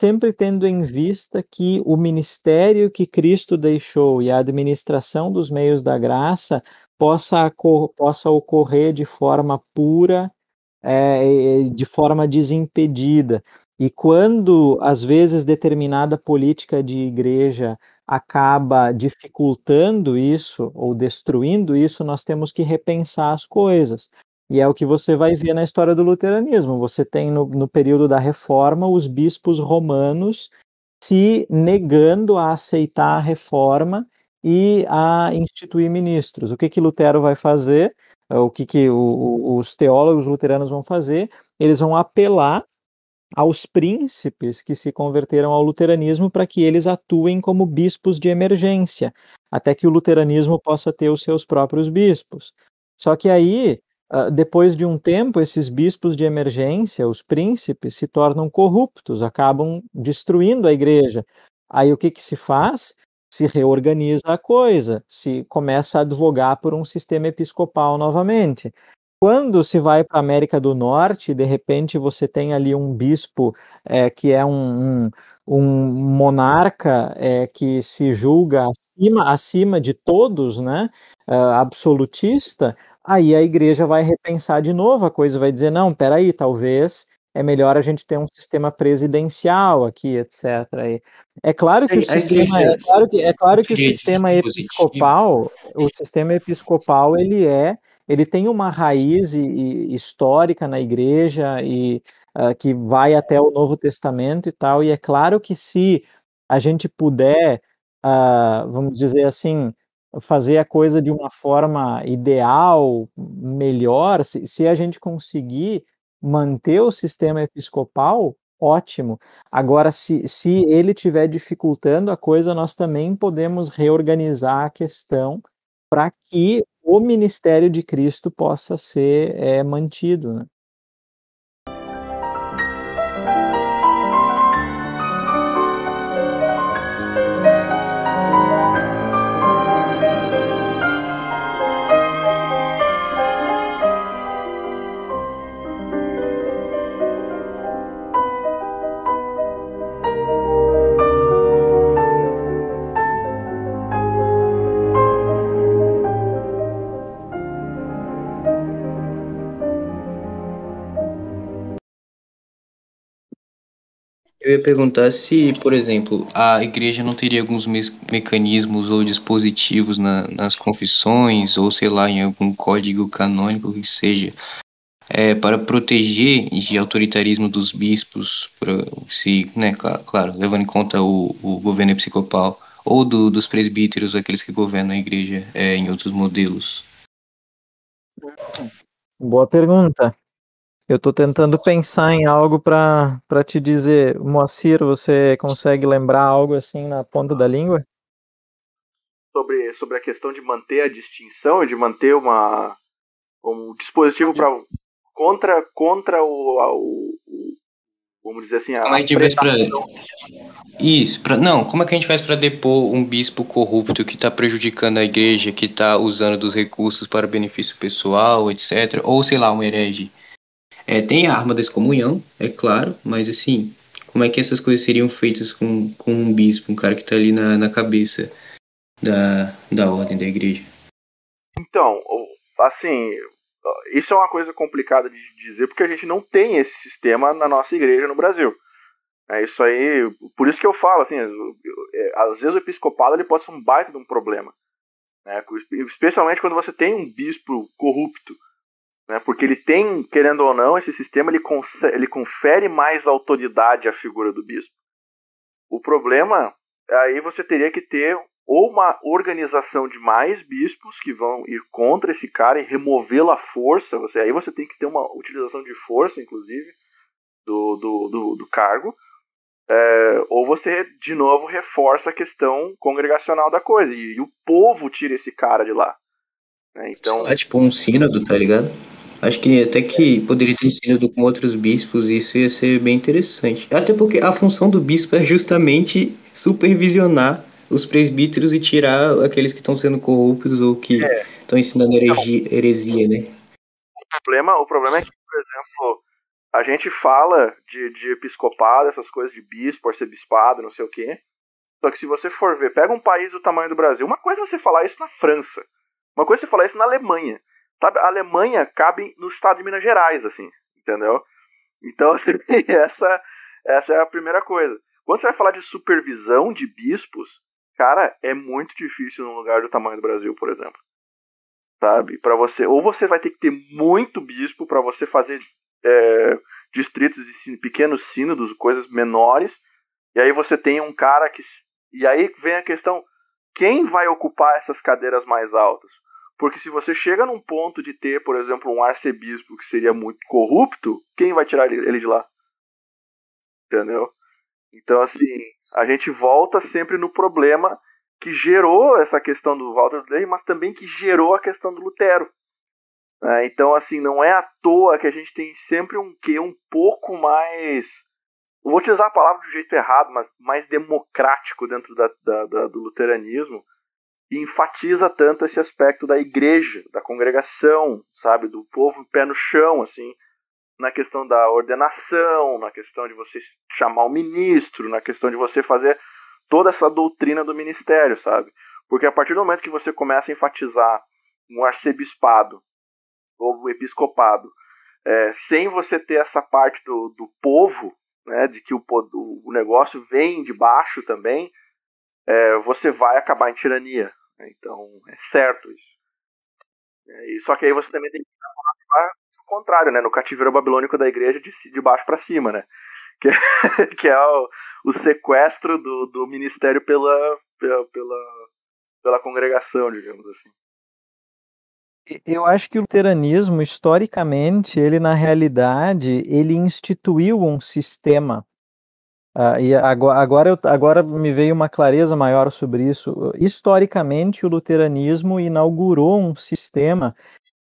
sempre tendo em vista que o ministério que Cristo deixou e a administração dos meios da graça possa, possa ocorrer de forma pura, é, de forma desimpedida. E quando, às vezes, determinada política de igreja acaba dificultando isso ou destruindo isso, nós temos que repensar as coisas. E é o que você vai ver na história do luteranismo. Você tem no, no período da reforma os bispos romanos se negando a aceitar a reforma e a instituir ministros. O que que Lutero vai fazer? O que que o, os teólogos luteranos vão fazer? Eles vão apelar aos príncipes que se converteram ao luteranismo para que eles atuem como bispos de emergência, até que o luteranismo possa ter os seus próprios bispos. Só que aí, depois de um tempo, esses bispos de emergência, os príncipes, se tornam corruptos, acabam destruindo a igreja. Aí o que, que se faz? Se reorganiza a coisa, se começa a advogar por um sistema episcopal novamente. Quando se vai para a América do Norte, de repente você tem ali um bispo é, que é um, um, um monarca é, que se julga acima, acima de todos, né, uh, absolutista, aí a igreja vai repensar de novo a coisa, vai dizer, não, peraí, talvez é melhor a gente ter um sistema presidencial aqui, etc. É claro que o sistema, é claro que, é claro que o sistema episcopal, o sistema episcopal, ele é ele tem uma raiz e histórica na igreja e uh, que vai até o Novo Testamento e tal. E é claro que se a gente puder, uh, vamos dizer assim, fazer a coisa de uma forma ideal, melhor, se, se a gente conseguir manter o sistema episcopal, ótimo. Agora, se, se ele estiver dificultando a coisa, nós também podemos reorganizar a questão para que o ministério de Cristo possa ser é, mantido. Né?
Eu ia perguntar se, por exemplo, a igreja não teria alguns me mecanismos ou dispositivos na, nas confissões, ou sei lá, em algum código canônico que seja, é, para proteger de autoritarismo dos bispos, pra, se, né, claro, claro, levando em conta o, o governo episcopal, ou do, dos presbíteros, aqueles que governam a igreja é, em outros modelos?
Boa pergunta. Eu estou tentando pensar em algo para te dizer. Moacir, você consegue lembrar algo assim na ponta da língua?
Sobre, sobre a questão de manter a distinção, de manter uma, um dispositivo para contra, contra o, o, o, vamos dizer assim, a
como é que a gente faz pra... Isso, pra... não, como é que a gente faz para depor um bispo corrupto que está prejudicando a igreja, que está usando dos recursos para benefício pessoal, etc. Ou sei lá, um herege. É, tem a arma da excomunhão, é claro, mas assim, como é que essas coisas seriam feitas com, com um bispo, um cara que está ali na, na cabeça da, da ordem da igreja?
Então, assim, isso é uma coisa complicada de dizer porque a gente não tem esse sistema na nossa igreja no Brasil. É isso aí, por isso que eu falo, assim, é, às vezes o episcopado ele pode ser um baita de um problema. Né? Especialmente quando você tem um bispo corrupto né? Porque ele tem, querendo ou não, esse sistema ele, ele confere mais autoridade à figura do bispo. O problema aí você teria que ter ou uma organização de mais bispos que vão ir contra esse cara e removê-lo à força. Você, aí você tem que ter uma utilização de força, inclusive, do, do, do, do cargo. É, ou você, de novo, reforça a questão congregacional da coisa. E, e o povo tira esse cara de lá. Né?
Então, é tipo um sínodo, tá ligado? Acho que até que poderia ter sido com outros bispos, isso ia ser bem interessante. Até porque a função do bispo é justamente supervisionar os presbíteros e tirar aqueles que estão sendo corruptos ou que estão é. ensinando heresia, heresia, né?
O problema, o problema é que, por exemplo, a gente fala de, de episcopado, essas coisas de bispo, arcebispado, não sei o quê. Só que se você for ver, pega um país do tamanho do Brasil, uma coisa é você falar isso na França, uma coisa é você falar isso na Alemanha. Sabe, a Alemanha cabe no estado de Minas Gerais, assim, entendeu? Então, assim, essa, essa é a primeira coisa. Quando você vai falar de supervisão de bispos, Cara, é muito difícil num lugar do tamanho do Brasil, por exemplo. Sabe? Para você, ou você vai ter que ter muito bispo para você fazer é, distritos de pequenos sínodos, coisas menores. E aí você tem um cara que e aí vem a questão, quem vai ocupar essas cadeiras mais altas? Porque se você chega num ponto de ter, por exemplo, um arcebispo que seria muito corrupto, quem vai tirar ele de lá? Entendeu? Então, assim, a gente volta sempre no problema que gerou essa questão do Walter Lutero, mas também que gerou a questão do Lutero. É, então, assim, não é à toa que a gente tem sempre um que um pouco mais. vou utilizar a palavra do jeito errado, mas mais democrático dentro da, da, da, do luteranismo, e enfatiza tanto esse aspecto da igreja, da congregação, sabe, do povo pé no chão, assim, na questão da ordenação, na questão de você chamar o ministro, na questão de você fazer toda essa doutrina do ministério, sabe? Porque a partir do momento que você começa a enfatizar um arcebispado ou o episcopado, é, sem você ter essa parte do, do povo, né, de que o, o negócio vem de baixo também, é, você vai acabar em tirania? Então, é certo isso. É, e, só que aí você também tem que o contrário, né? No cativeiro babilônico da igreja, de, de baixo para cima, né? Que é, que é o, o, sequestro do, do ministério pela, pela, pela, pela congregação, digamos assim.
Eu acho que o luteranismo, historicamente, ele na realidade, ele instituiu um sistema Uh, e agora, eu, agora me veio uma clareza maior sobre isso. Historicamente, o luteranismo inaugurou um sistema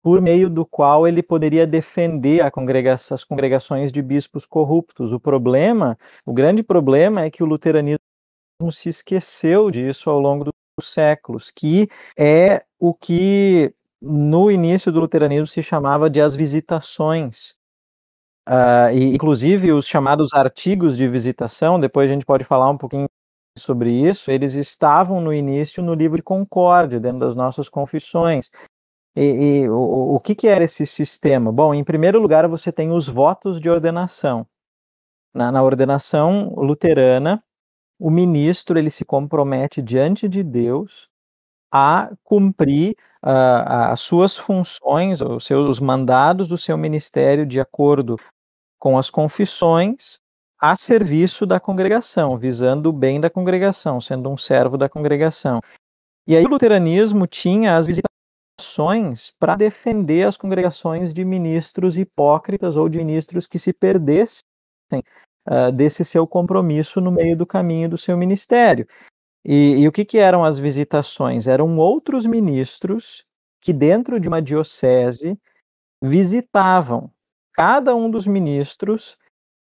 por meio do qual ele poderia defender congregação, as congregações de bispos corruptos. O problema, o grande problema é que o luteranismo se esqueceu disso ao longo dos séculos, que é o que no início do luteranismo se chamava de as visitações. Uh, e, inclusive, os chamados artigos de visitação, depois a gente pode falar um pouquinho sobre isso, eles estavam no início no livro de Concórdia, dentro das nossas confissões. E, e o, o que, que, era esse sistema? Bom, em primeiro lugar, você tem os votos de ordenação. Na, na ordenação luterana, o ministro ele se compromete diante de Deus a cumprir uh, as suas funções, os seus mandados do seu ministério de acordo com as confissões a serviço da congregação, visando o bem da congregação, sendo um servo da congregação. E aí o luteranismo tinha as visitações para defender as congregações de ministros hipócritas ou de ministros que se perdessem uh, desse seu compromisso no meio do caminho do seu ministério. E, e o que, que eram as visitações? Eram outros ministros que, dentro de uma diocese, visitavam cada um dos ministros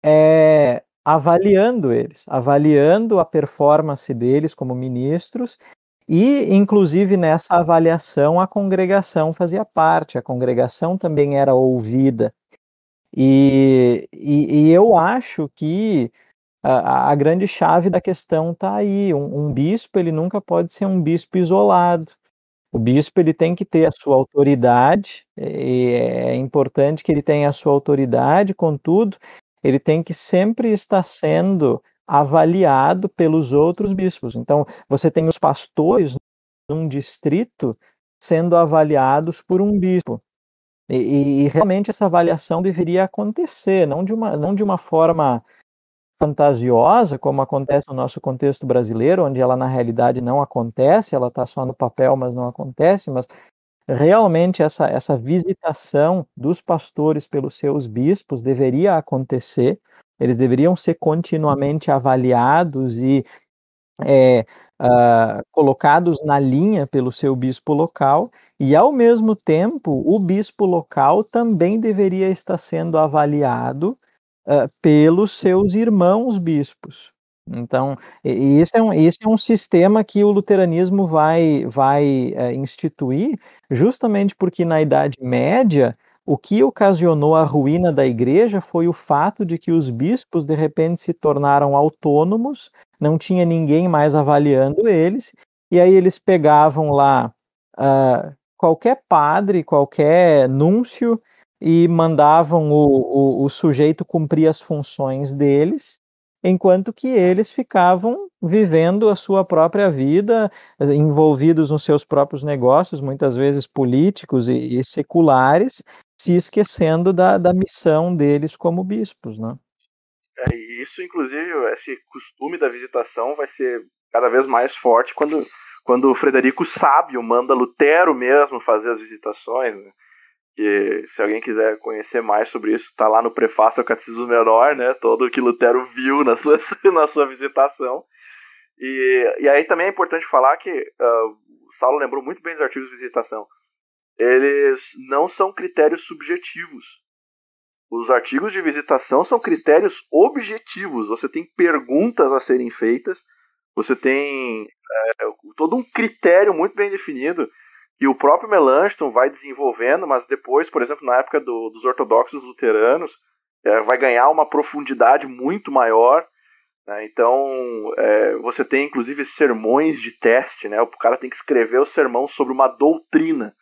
é, avaliando eles, avaliando a performance deles como ministros, e, inclusive, nessa avaliação, a congregação fazia parte, a congregação também era ouvida. E, e, e eu acho que a, a, grande chave da questão está aí. Um, um bispo ele nunca pode ser um bispo isolado. O bispo ele tem que ter a sua autoridade, e é importante que ele tenha a sua autoridade, contudo, ele tem que sempre estar sendo avaliado pelos outros bispos. Então, você tem os pastores num distrito sendo avaliados por um bispo. E, e, realmente essa avaliação deveria acontecer, não de uma, não de uma forma fantasiosa, como acontece no nosso contexto brasileiro, onde ela na realidade não acontece, ela está só no papel, mas não acontece, mas realmente essa, essa visitação dos pastores pelos seus bispos deveria acontecer, eles deveriam ser continuamente avaliados e é, uh, colocados na linha pelo seu bispo local, e ao mesmo tempo o bispo local também deveria estar sendo avaliado uh, pelos seus irmãos bispos. Então, esse é, um, esse é um sistema que o luteranismo vai, vai uh, instituir, justamente porque na Idade Média, o que ocasionou a ruína da igreja foi o fato de que os bispos, de repente, se tornaram autônomos, não tinha ninguém mais avaliando eles, e aí eles pegavam lá uh, qualquer padre, qualquer núncio, e mandavam o, o, o sujeito cumprir as funções deles, enquanto que eles ficavam vivendo a sua própria vida, envolvidos nos seus próprios negócios, muitas vezes políticos e, e seculares, se esquecendo da, da missão deles como bispos, né?
É, isso, inclusive, esse costume da visitação vai ser cada vez mais forte quando, quando o Frederico Sábio manda Lutero mesmo fazer as visitações. Né? Que se alguém quiser conhecer mais sobre isso, está lá no prefácio ao Catecismo Menor, né? Todo o que Lutero viu na sua, na sua visitação. E, e aí também é importante falar que uh, Saulo lembrou muito bem dos artigos de visitação. Eles não são critérios subjetivos. Os artigos de visitação são critérios objetivos. Você tem perguntas a serem feitas, você tem é, todo um critério muito bem definido e o próprio Melanchthon vai desenvolvendo, mas depois, por exemplo, na época do, dos ortodoxos luteranos, é, vai ganhar uma profundidade muito maior. Né? Então, é, você tem inclusive sermões de teste, né? o cara tem que escrever o sermão sobre uma doutrina.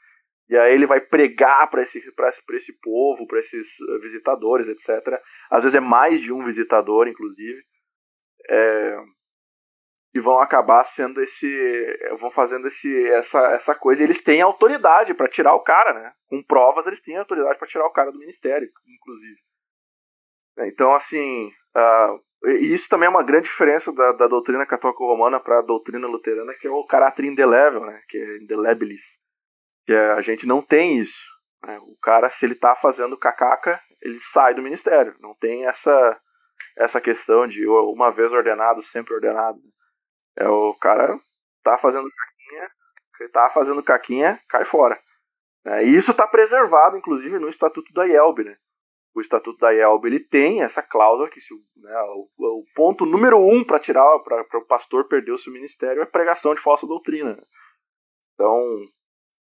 E aí ele vai pregar para esse, esse, esse povo, para esses eh, visitadores, etc. Às vezes é mais de um visitador, inclusive. É, e vão acabar sendo esse vão fazendo esse essa, essa coisa. Eles têm autoridade para tirar o cara né? Com provas eles têm autoridade para tirar o cara do ministério inclusive. Então assim uh, isso também é uma grande diferença da, da doutrina católica romana para a doutrina luterana que é o caráter indelével né? Que é indelebilis. Que é, a gente não tem isso né? o cara se ele está fazendo cacaca ele sai do ministério. Não tem essa essa questão de uma vez ordenado sempre ordenado é o cara tá fazendo caquinha, tá fazendo caquinha, cai fora. É, e isso está preservado, inclusive, no Estatuto da IELB, né? O Estatuto da IELB ele tem essa cláusula que se, né, o, o, ponto número um para tirar para o pastor perder o seu ministério é pregação de falsa doutrina. Então,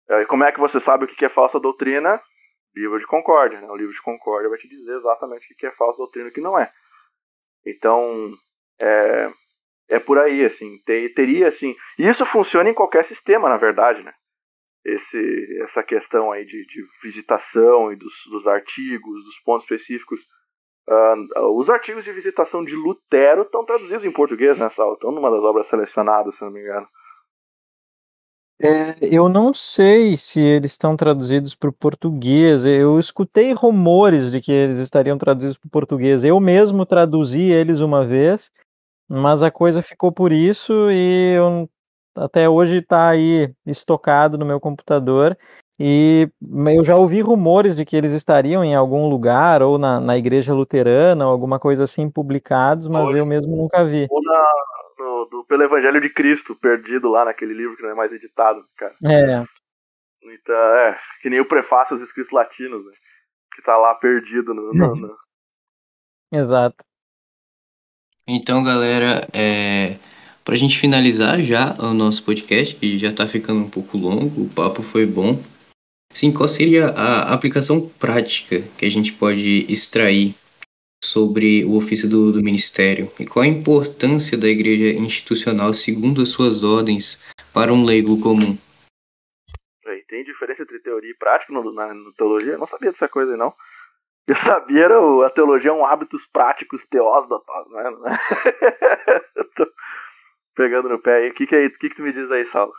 é, como é que você sabe o que é falsa doutrina? Livro de Concórdia. Né? O livro de Concórdia vai te dizer exatamente o que é falsa doutrina e o que não é. Então, é, é por aí, assim. Ter, teria, assim. E isso funciona em qualquer sistema, na verdade, né? Esse, essa questão aí de, de visitação e dos, dos, artigos, dos pontos específicos. Uh, os artigos de visitação de Lutero estão traduzidos em português, né, Sal? Estão numa das obras selecionadas, se não me engano.
É, eu não sei se eles estão traduzidos para o português. Eu escutei rumores de que eles estariam traduzidos para o português. Eu mesmo traduzi eles uma vez mas a coisa ficou por isso e eu, até hoje está aí estocado no meu computador. E eu já ouvi rumores de que eles estariam em algum lugar, ou na, na igreja luterana, ou alguma coisa assim, publicados, mas eu mesmo nunca vi.
Ou na, no, do, pelo Evangelho de Cristo, perdido lá naquele livro que não é mais editado, cara.
É.
Então, é, que nem o prefácio aos escritos latinos, né? Que tá lá perdido no. no, no...
Exato.
Então, galera, é, para a gente finalizar já o nosso podcast, que já está ficando um pouco longo, o papo foi bom. Sim, qual seria a aplicação prática que a gente pode extrair sobre o ofício do, do ministério? E qual a importância da igreja institucional segundo as suas ordens para um leigo comum?
Tem diferença entre teoria e prática na, na teologia? Eu não sabia dessa coisa não eu sabia era o, a teologia é um hábitos práticos teós da né? Tô pegando no pé aí. O que, que, é, que, que tu me diz aí, Saulo?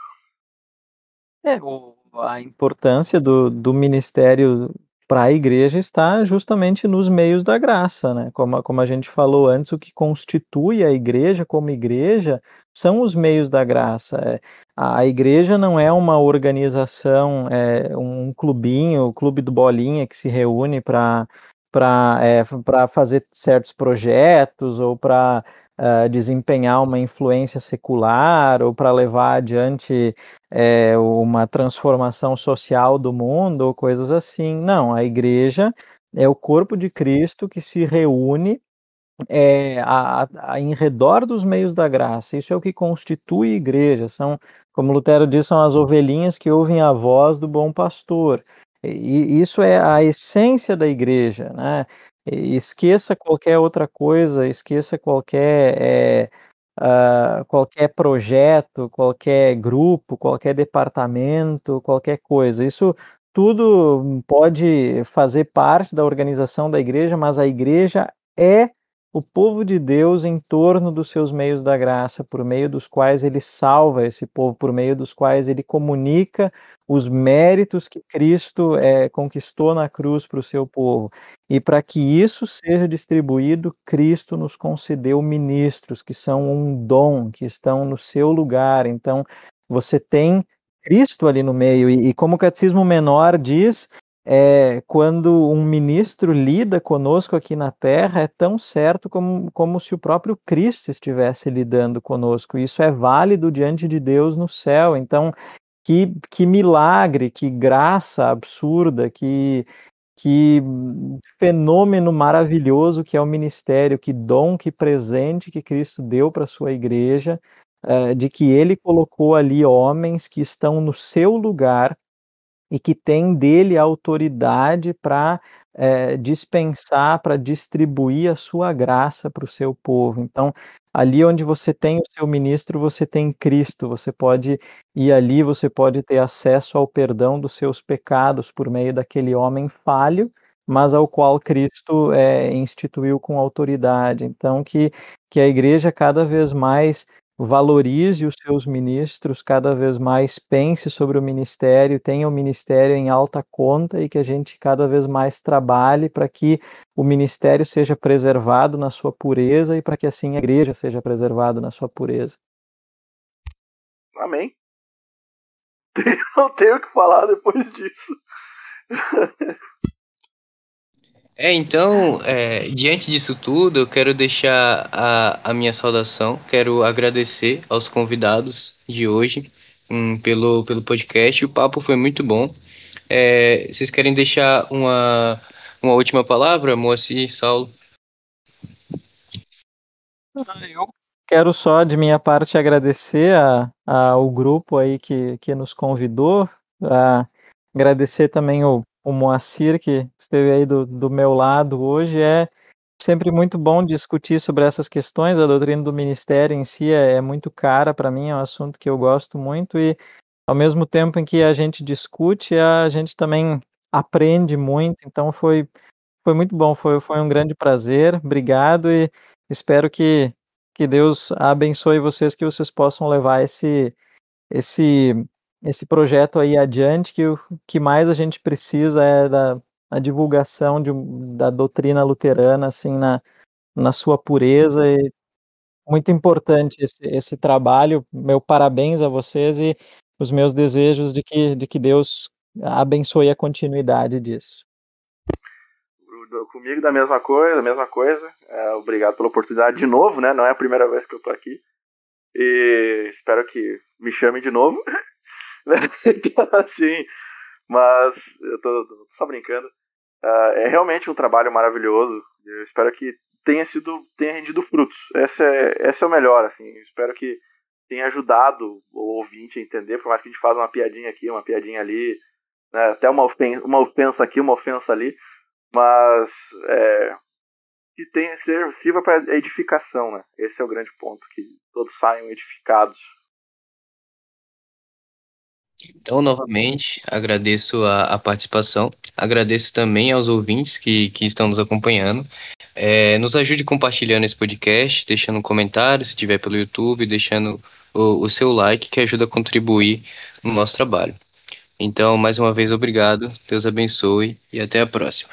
É, o, a importância do, do ministério para a igreja está justamente nos meios da graça, né? Como, como a gente falou antes, o que constitui a igreja como igreja são os meios da graça. É, a igreja não é uma organização, é, um clubinho, o clube do bolinha que se reúne para para é, fazer certos projetos ou para uh, desempenhar uma influência secular ou para levar adiante é, uma transformação social do mundo ou coisas assim. Não, a igreja é o corpo de Cristo que se reúne é, a, a, em redor dos meios da graça. Isso é o que constitui a igreja. São, como Lutero diz, são as ovelhinhas que ouvem a voz do bom pastor. E isso é a essência da igreja, né? Esqueça qualquer outra coisa, esqueça qualquer é, uh, qualquer projeto, qualquer grupo, qualquer departamento, qualquer coisa. Isso tudo pode fazer parte da organização da igreja, mas a igreja é o povo de Deus em torno dos seus meios da graça, por meio dos quais ele salva esse povo, por meio dos quais ele comunica os méritos que Cristo é, conquistou na cruz para o seu povo. E para que isso seja distribuído, Cristo nos concedeu ministros, que são um dom, que estão no seu lugar. Então, você tem Cristo ali no meio, e, e como o Catecismo Menor diz, é, quando um ministro lida conosco aqui na terra, é tão certo como, como se o próprio Cristo estivesse lidando conosco. Isso é válido diante de Deus no céu. Então, que, que milagre, que graça absurda, que, que fenômeno maravilhoso que é o ministério, que dom, que presente que Cristo deu para a sua igreja, é, de que ele colocou ali homens que estão no seu lugar e que tem dele autoridade para é, dispensar, para distribuir a sua graça para o seu povo. Então, ali onde você tem o seu ministro, você tem Cristo, você pode ir ali, você pode ter acesso ao perdão dos seus pecados por meio daquele homem falho, mas ao qual Cristo é, instituiu com autoridade. Então, que, que a igreja cada vez mais valorize os seus ministros, cada vez mais pense sobre o ministério, tenha o ministério em alta conta e que a gente cada vez mais trabalhe para que o ministério seja preservado na sua pureza e para que assim a igreja seja preservada na sua pureza.
Amém. Não tenho o que falar depois disso.
É, então, é, diante disso tudo, eu quero deixar a, a minha saudação, quero agradecer aos convidados de hoje um, pelo, pelo podcast. O papo foi muito bom. É, vocês querem deixar uma, uma última palavra, Moacir, Saulo?
Eu quero só, de minha parte, agradecer a, a, ao grupo aí que, que nos convidou, a, agradecer também o o Moacir, que esteve aí do, do meu lado hoje, é sempre muito bom discutir sobre essas questões. A doutrina do ministério em si é, é muito cara para mim, é um assunto que eu gosto muito e, ao mesmo tempo em que a gente discute, a gente também aprende muito. Então, foi, foi muito bom, foi, foi um grande prazer. Obrigado e espero que, que Deus abençoe vocês, que vocês possam levar esse, esse esse projeto aí adiante, que o que mais a gente precisa é da a divulgação de, da doutrina luterana, assim, na, na sua pureza, e muito importante esse, esse trabalho, meu parabéns a vocês e os meus desejos de que, de que Deus abençoe a continuidade disso.
Comigo da mesma coisa, mesma coisa. É, obrigado pela oportunidade de novo, né? Não é a primeira vez que eu tô aqui. E espero que me chamem de novo. então, assim, mas eu tô, tô só brincando. Uh, é realmente um trabalho maravilhoso. Eu espero que tenha sido, tenha rendido frutos. Esse é, esse é o melhor, assim. Eu espero que tenha ajudado o ouvinte a entender, por mais que a gente faça uma piadinha aqui, uma piadinha ali, né, até uma ofensa, uma ofensa aqui, uma ofensa ali, mas é, que tenha, sirva para edificação, né? Esse é o grande ponto, que todos saiam edificados
então, novamente, agradeço a, a, participação, agradeço também aos ouvintes que, que estão nos acompanhando. É, nos ajude compartilhando esse podcast, deixando um comentário, se tiver pelo YouTube, deixando o, o seu like, que ajuda a contribuir no nosso trabalho. Então, mais uma vez, obrigado, Deus abençoe e até a próxima.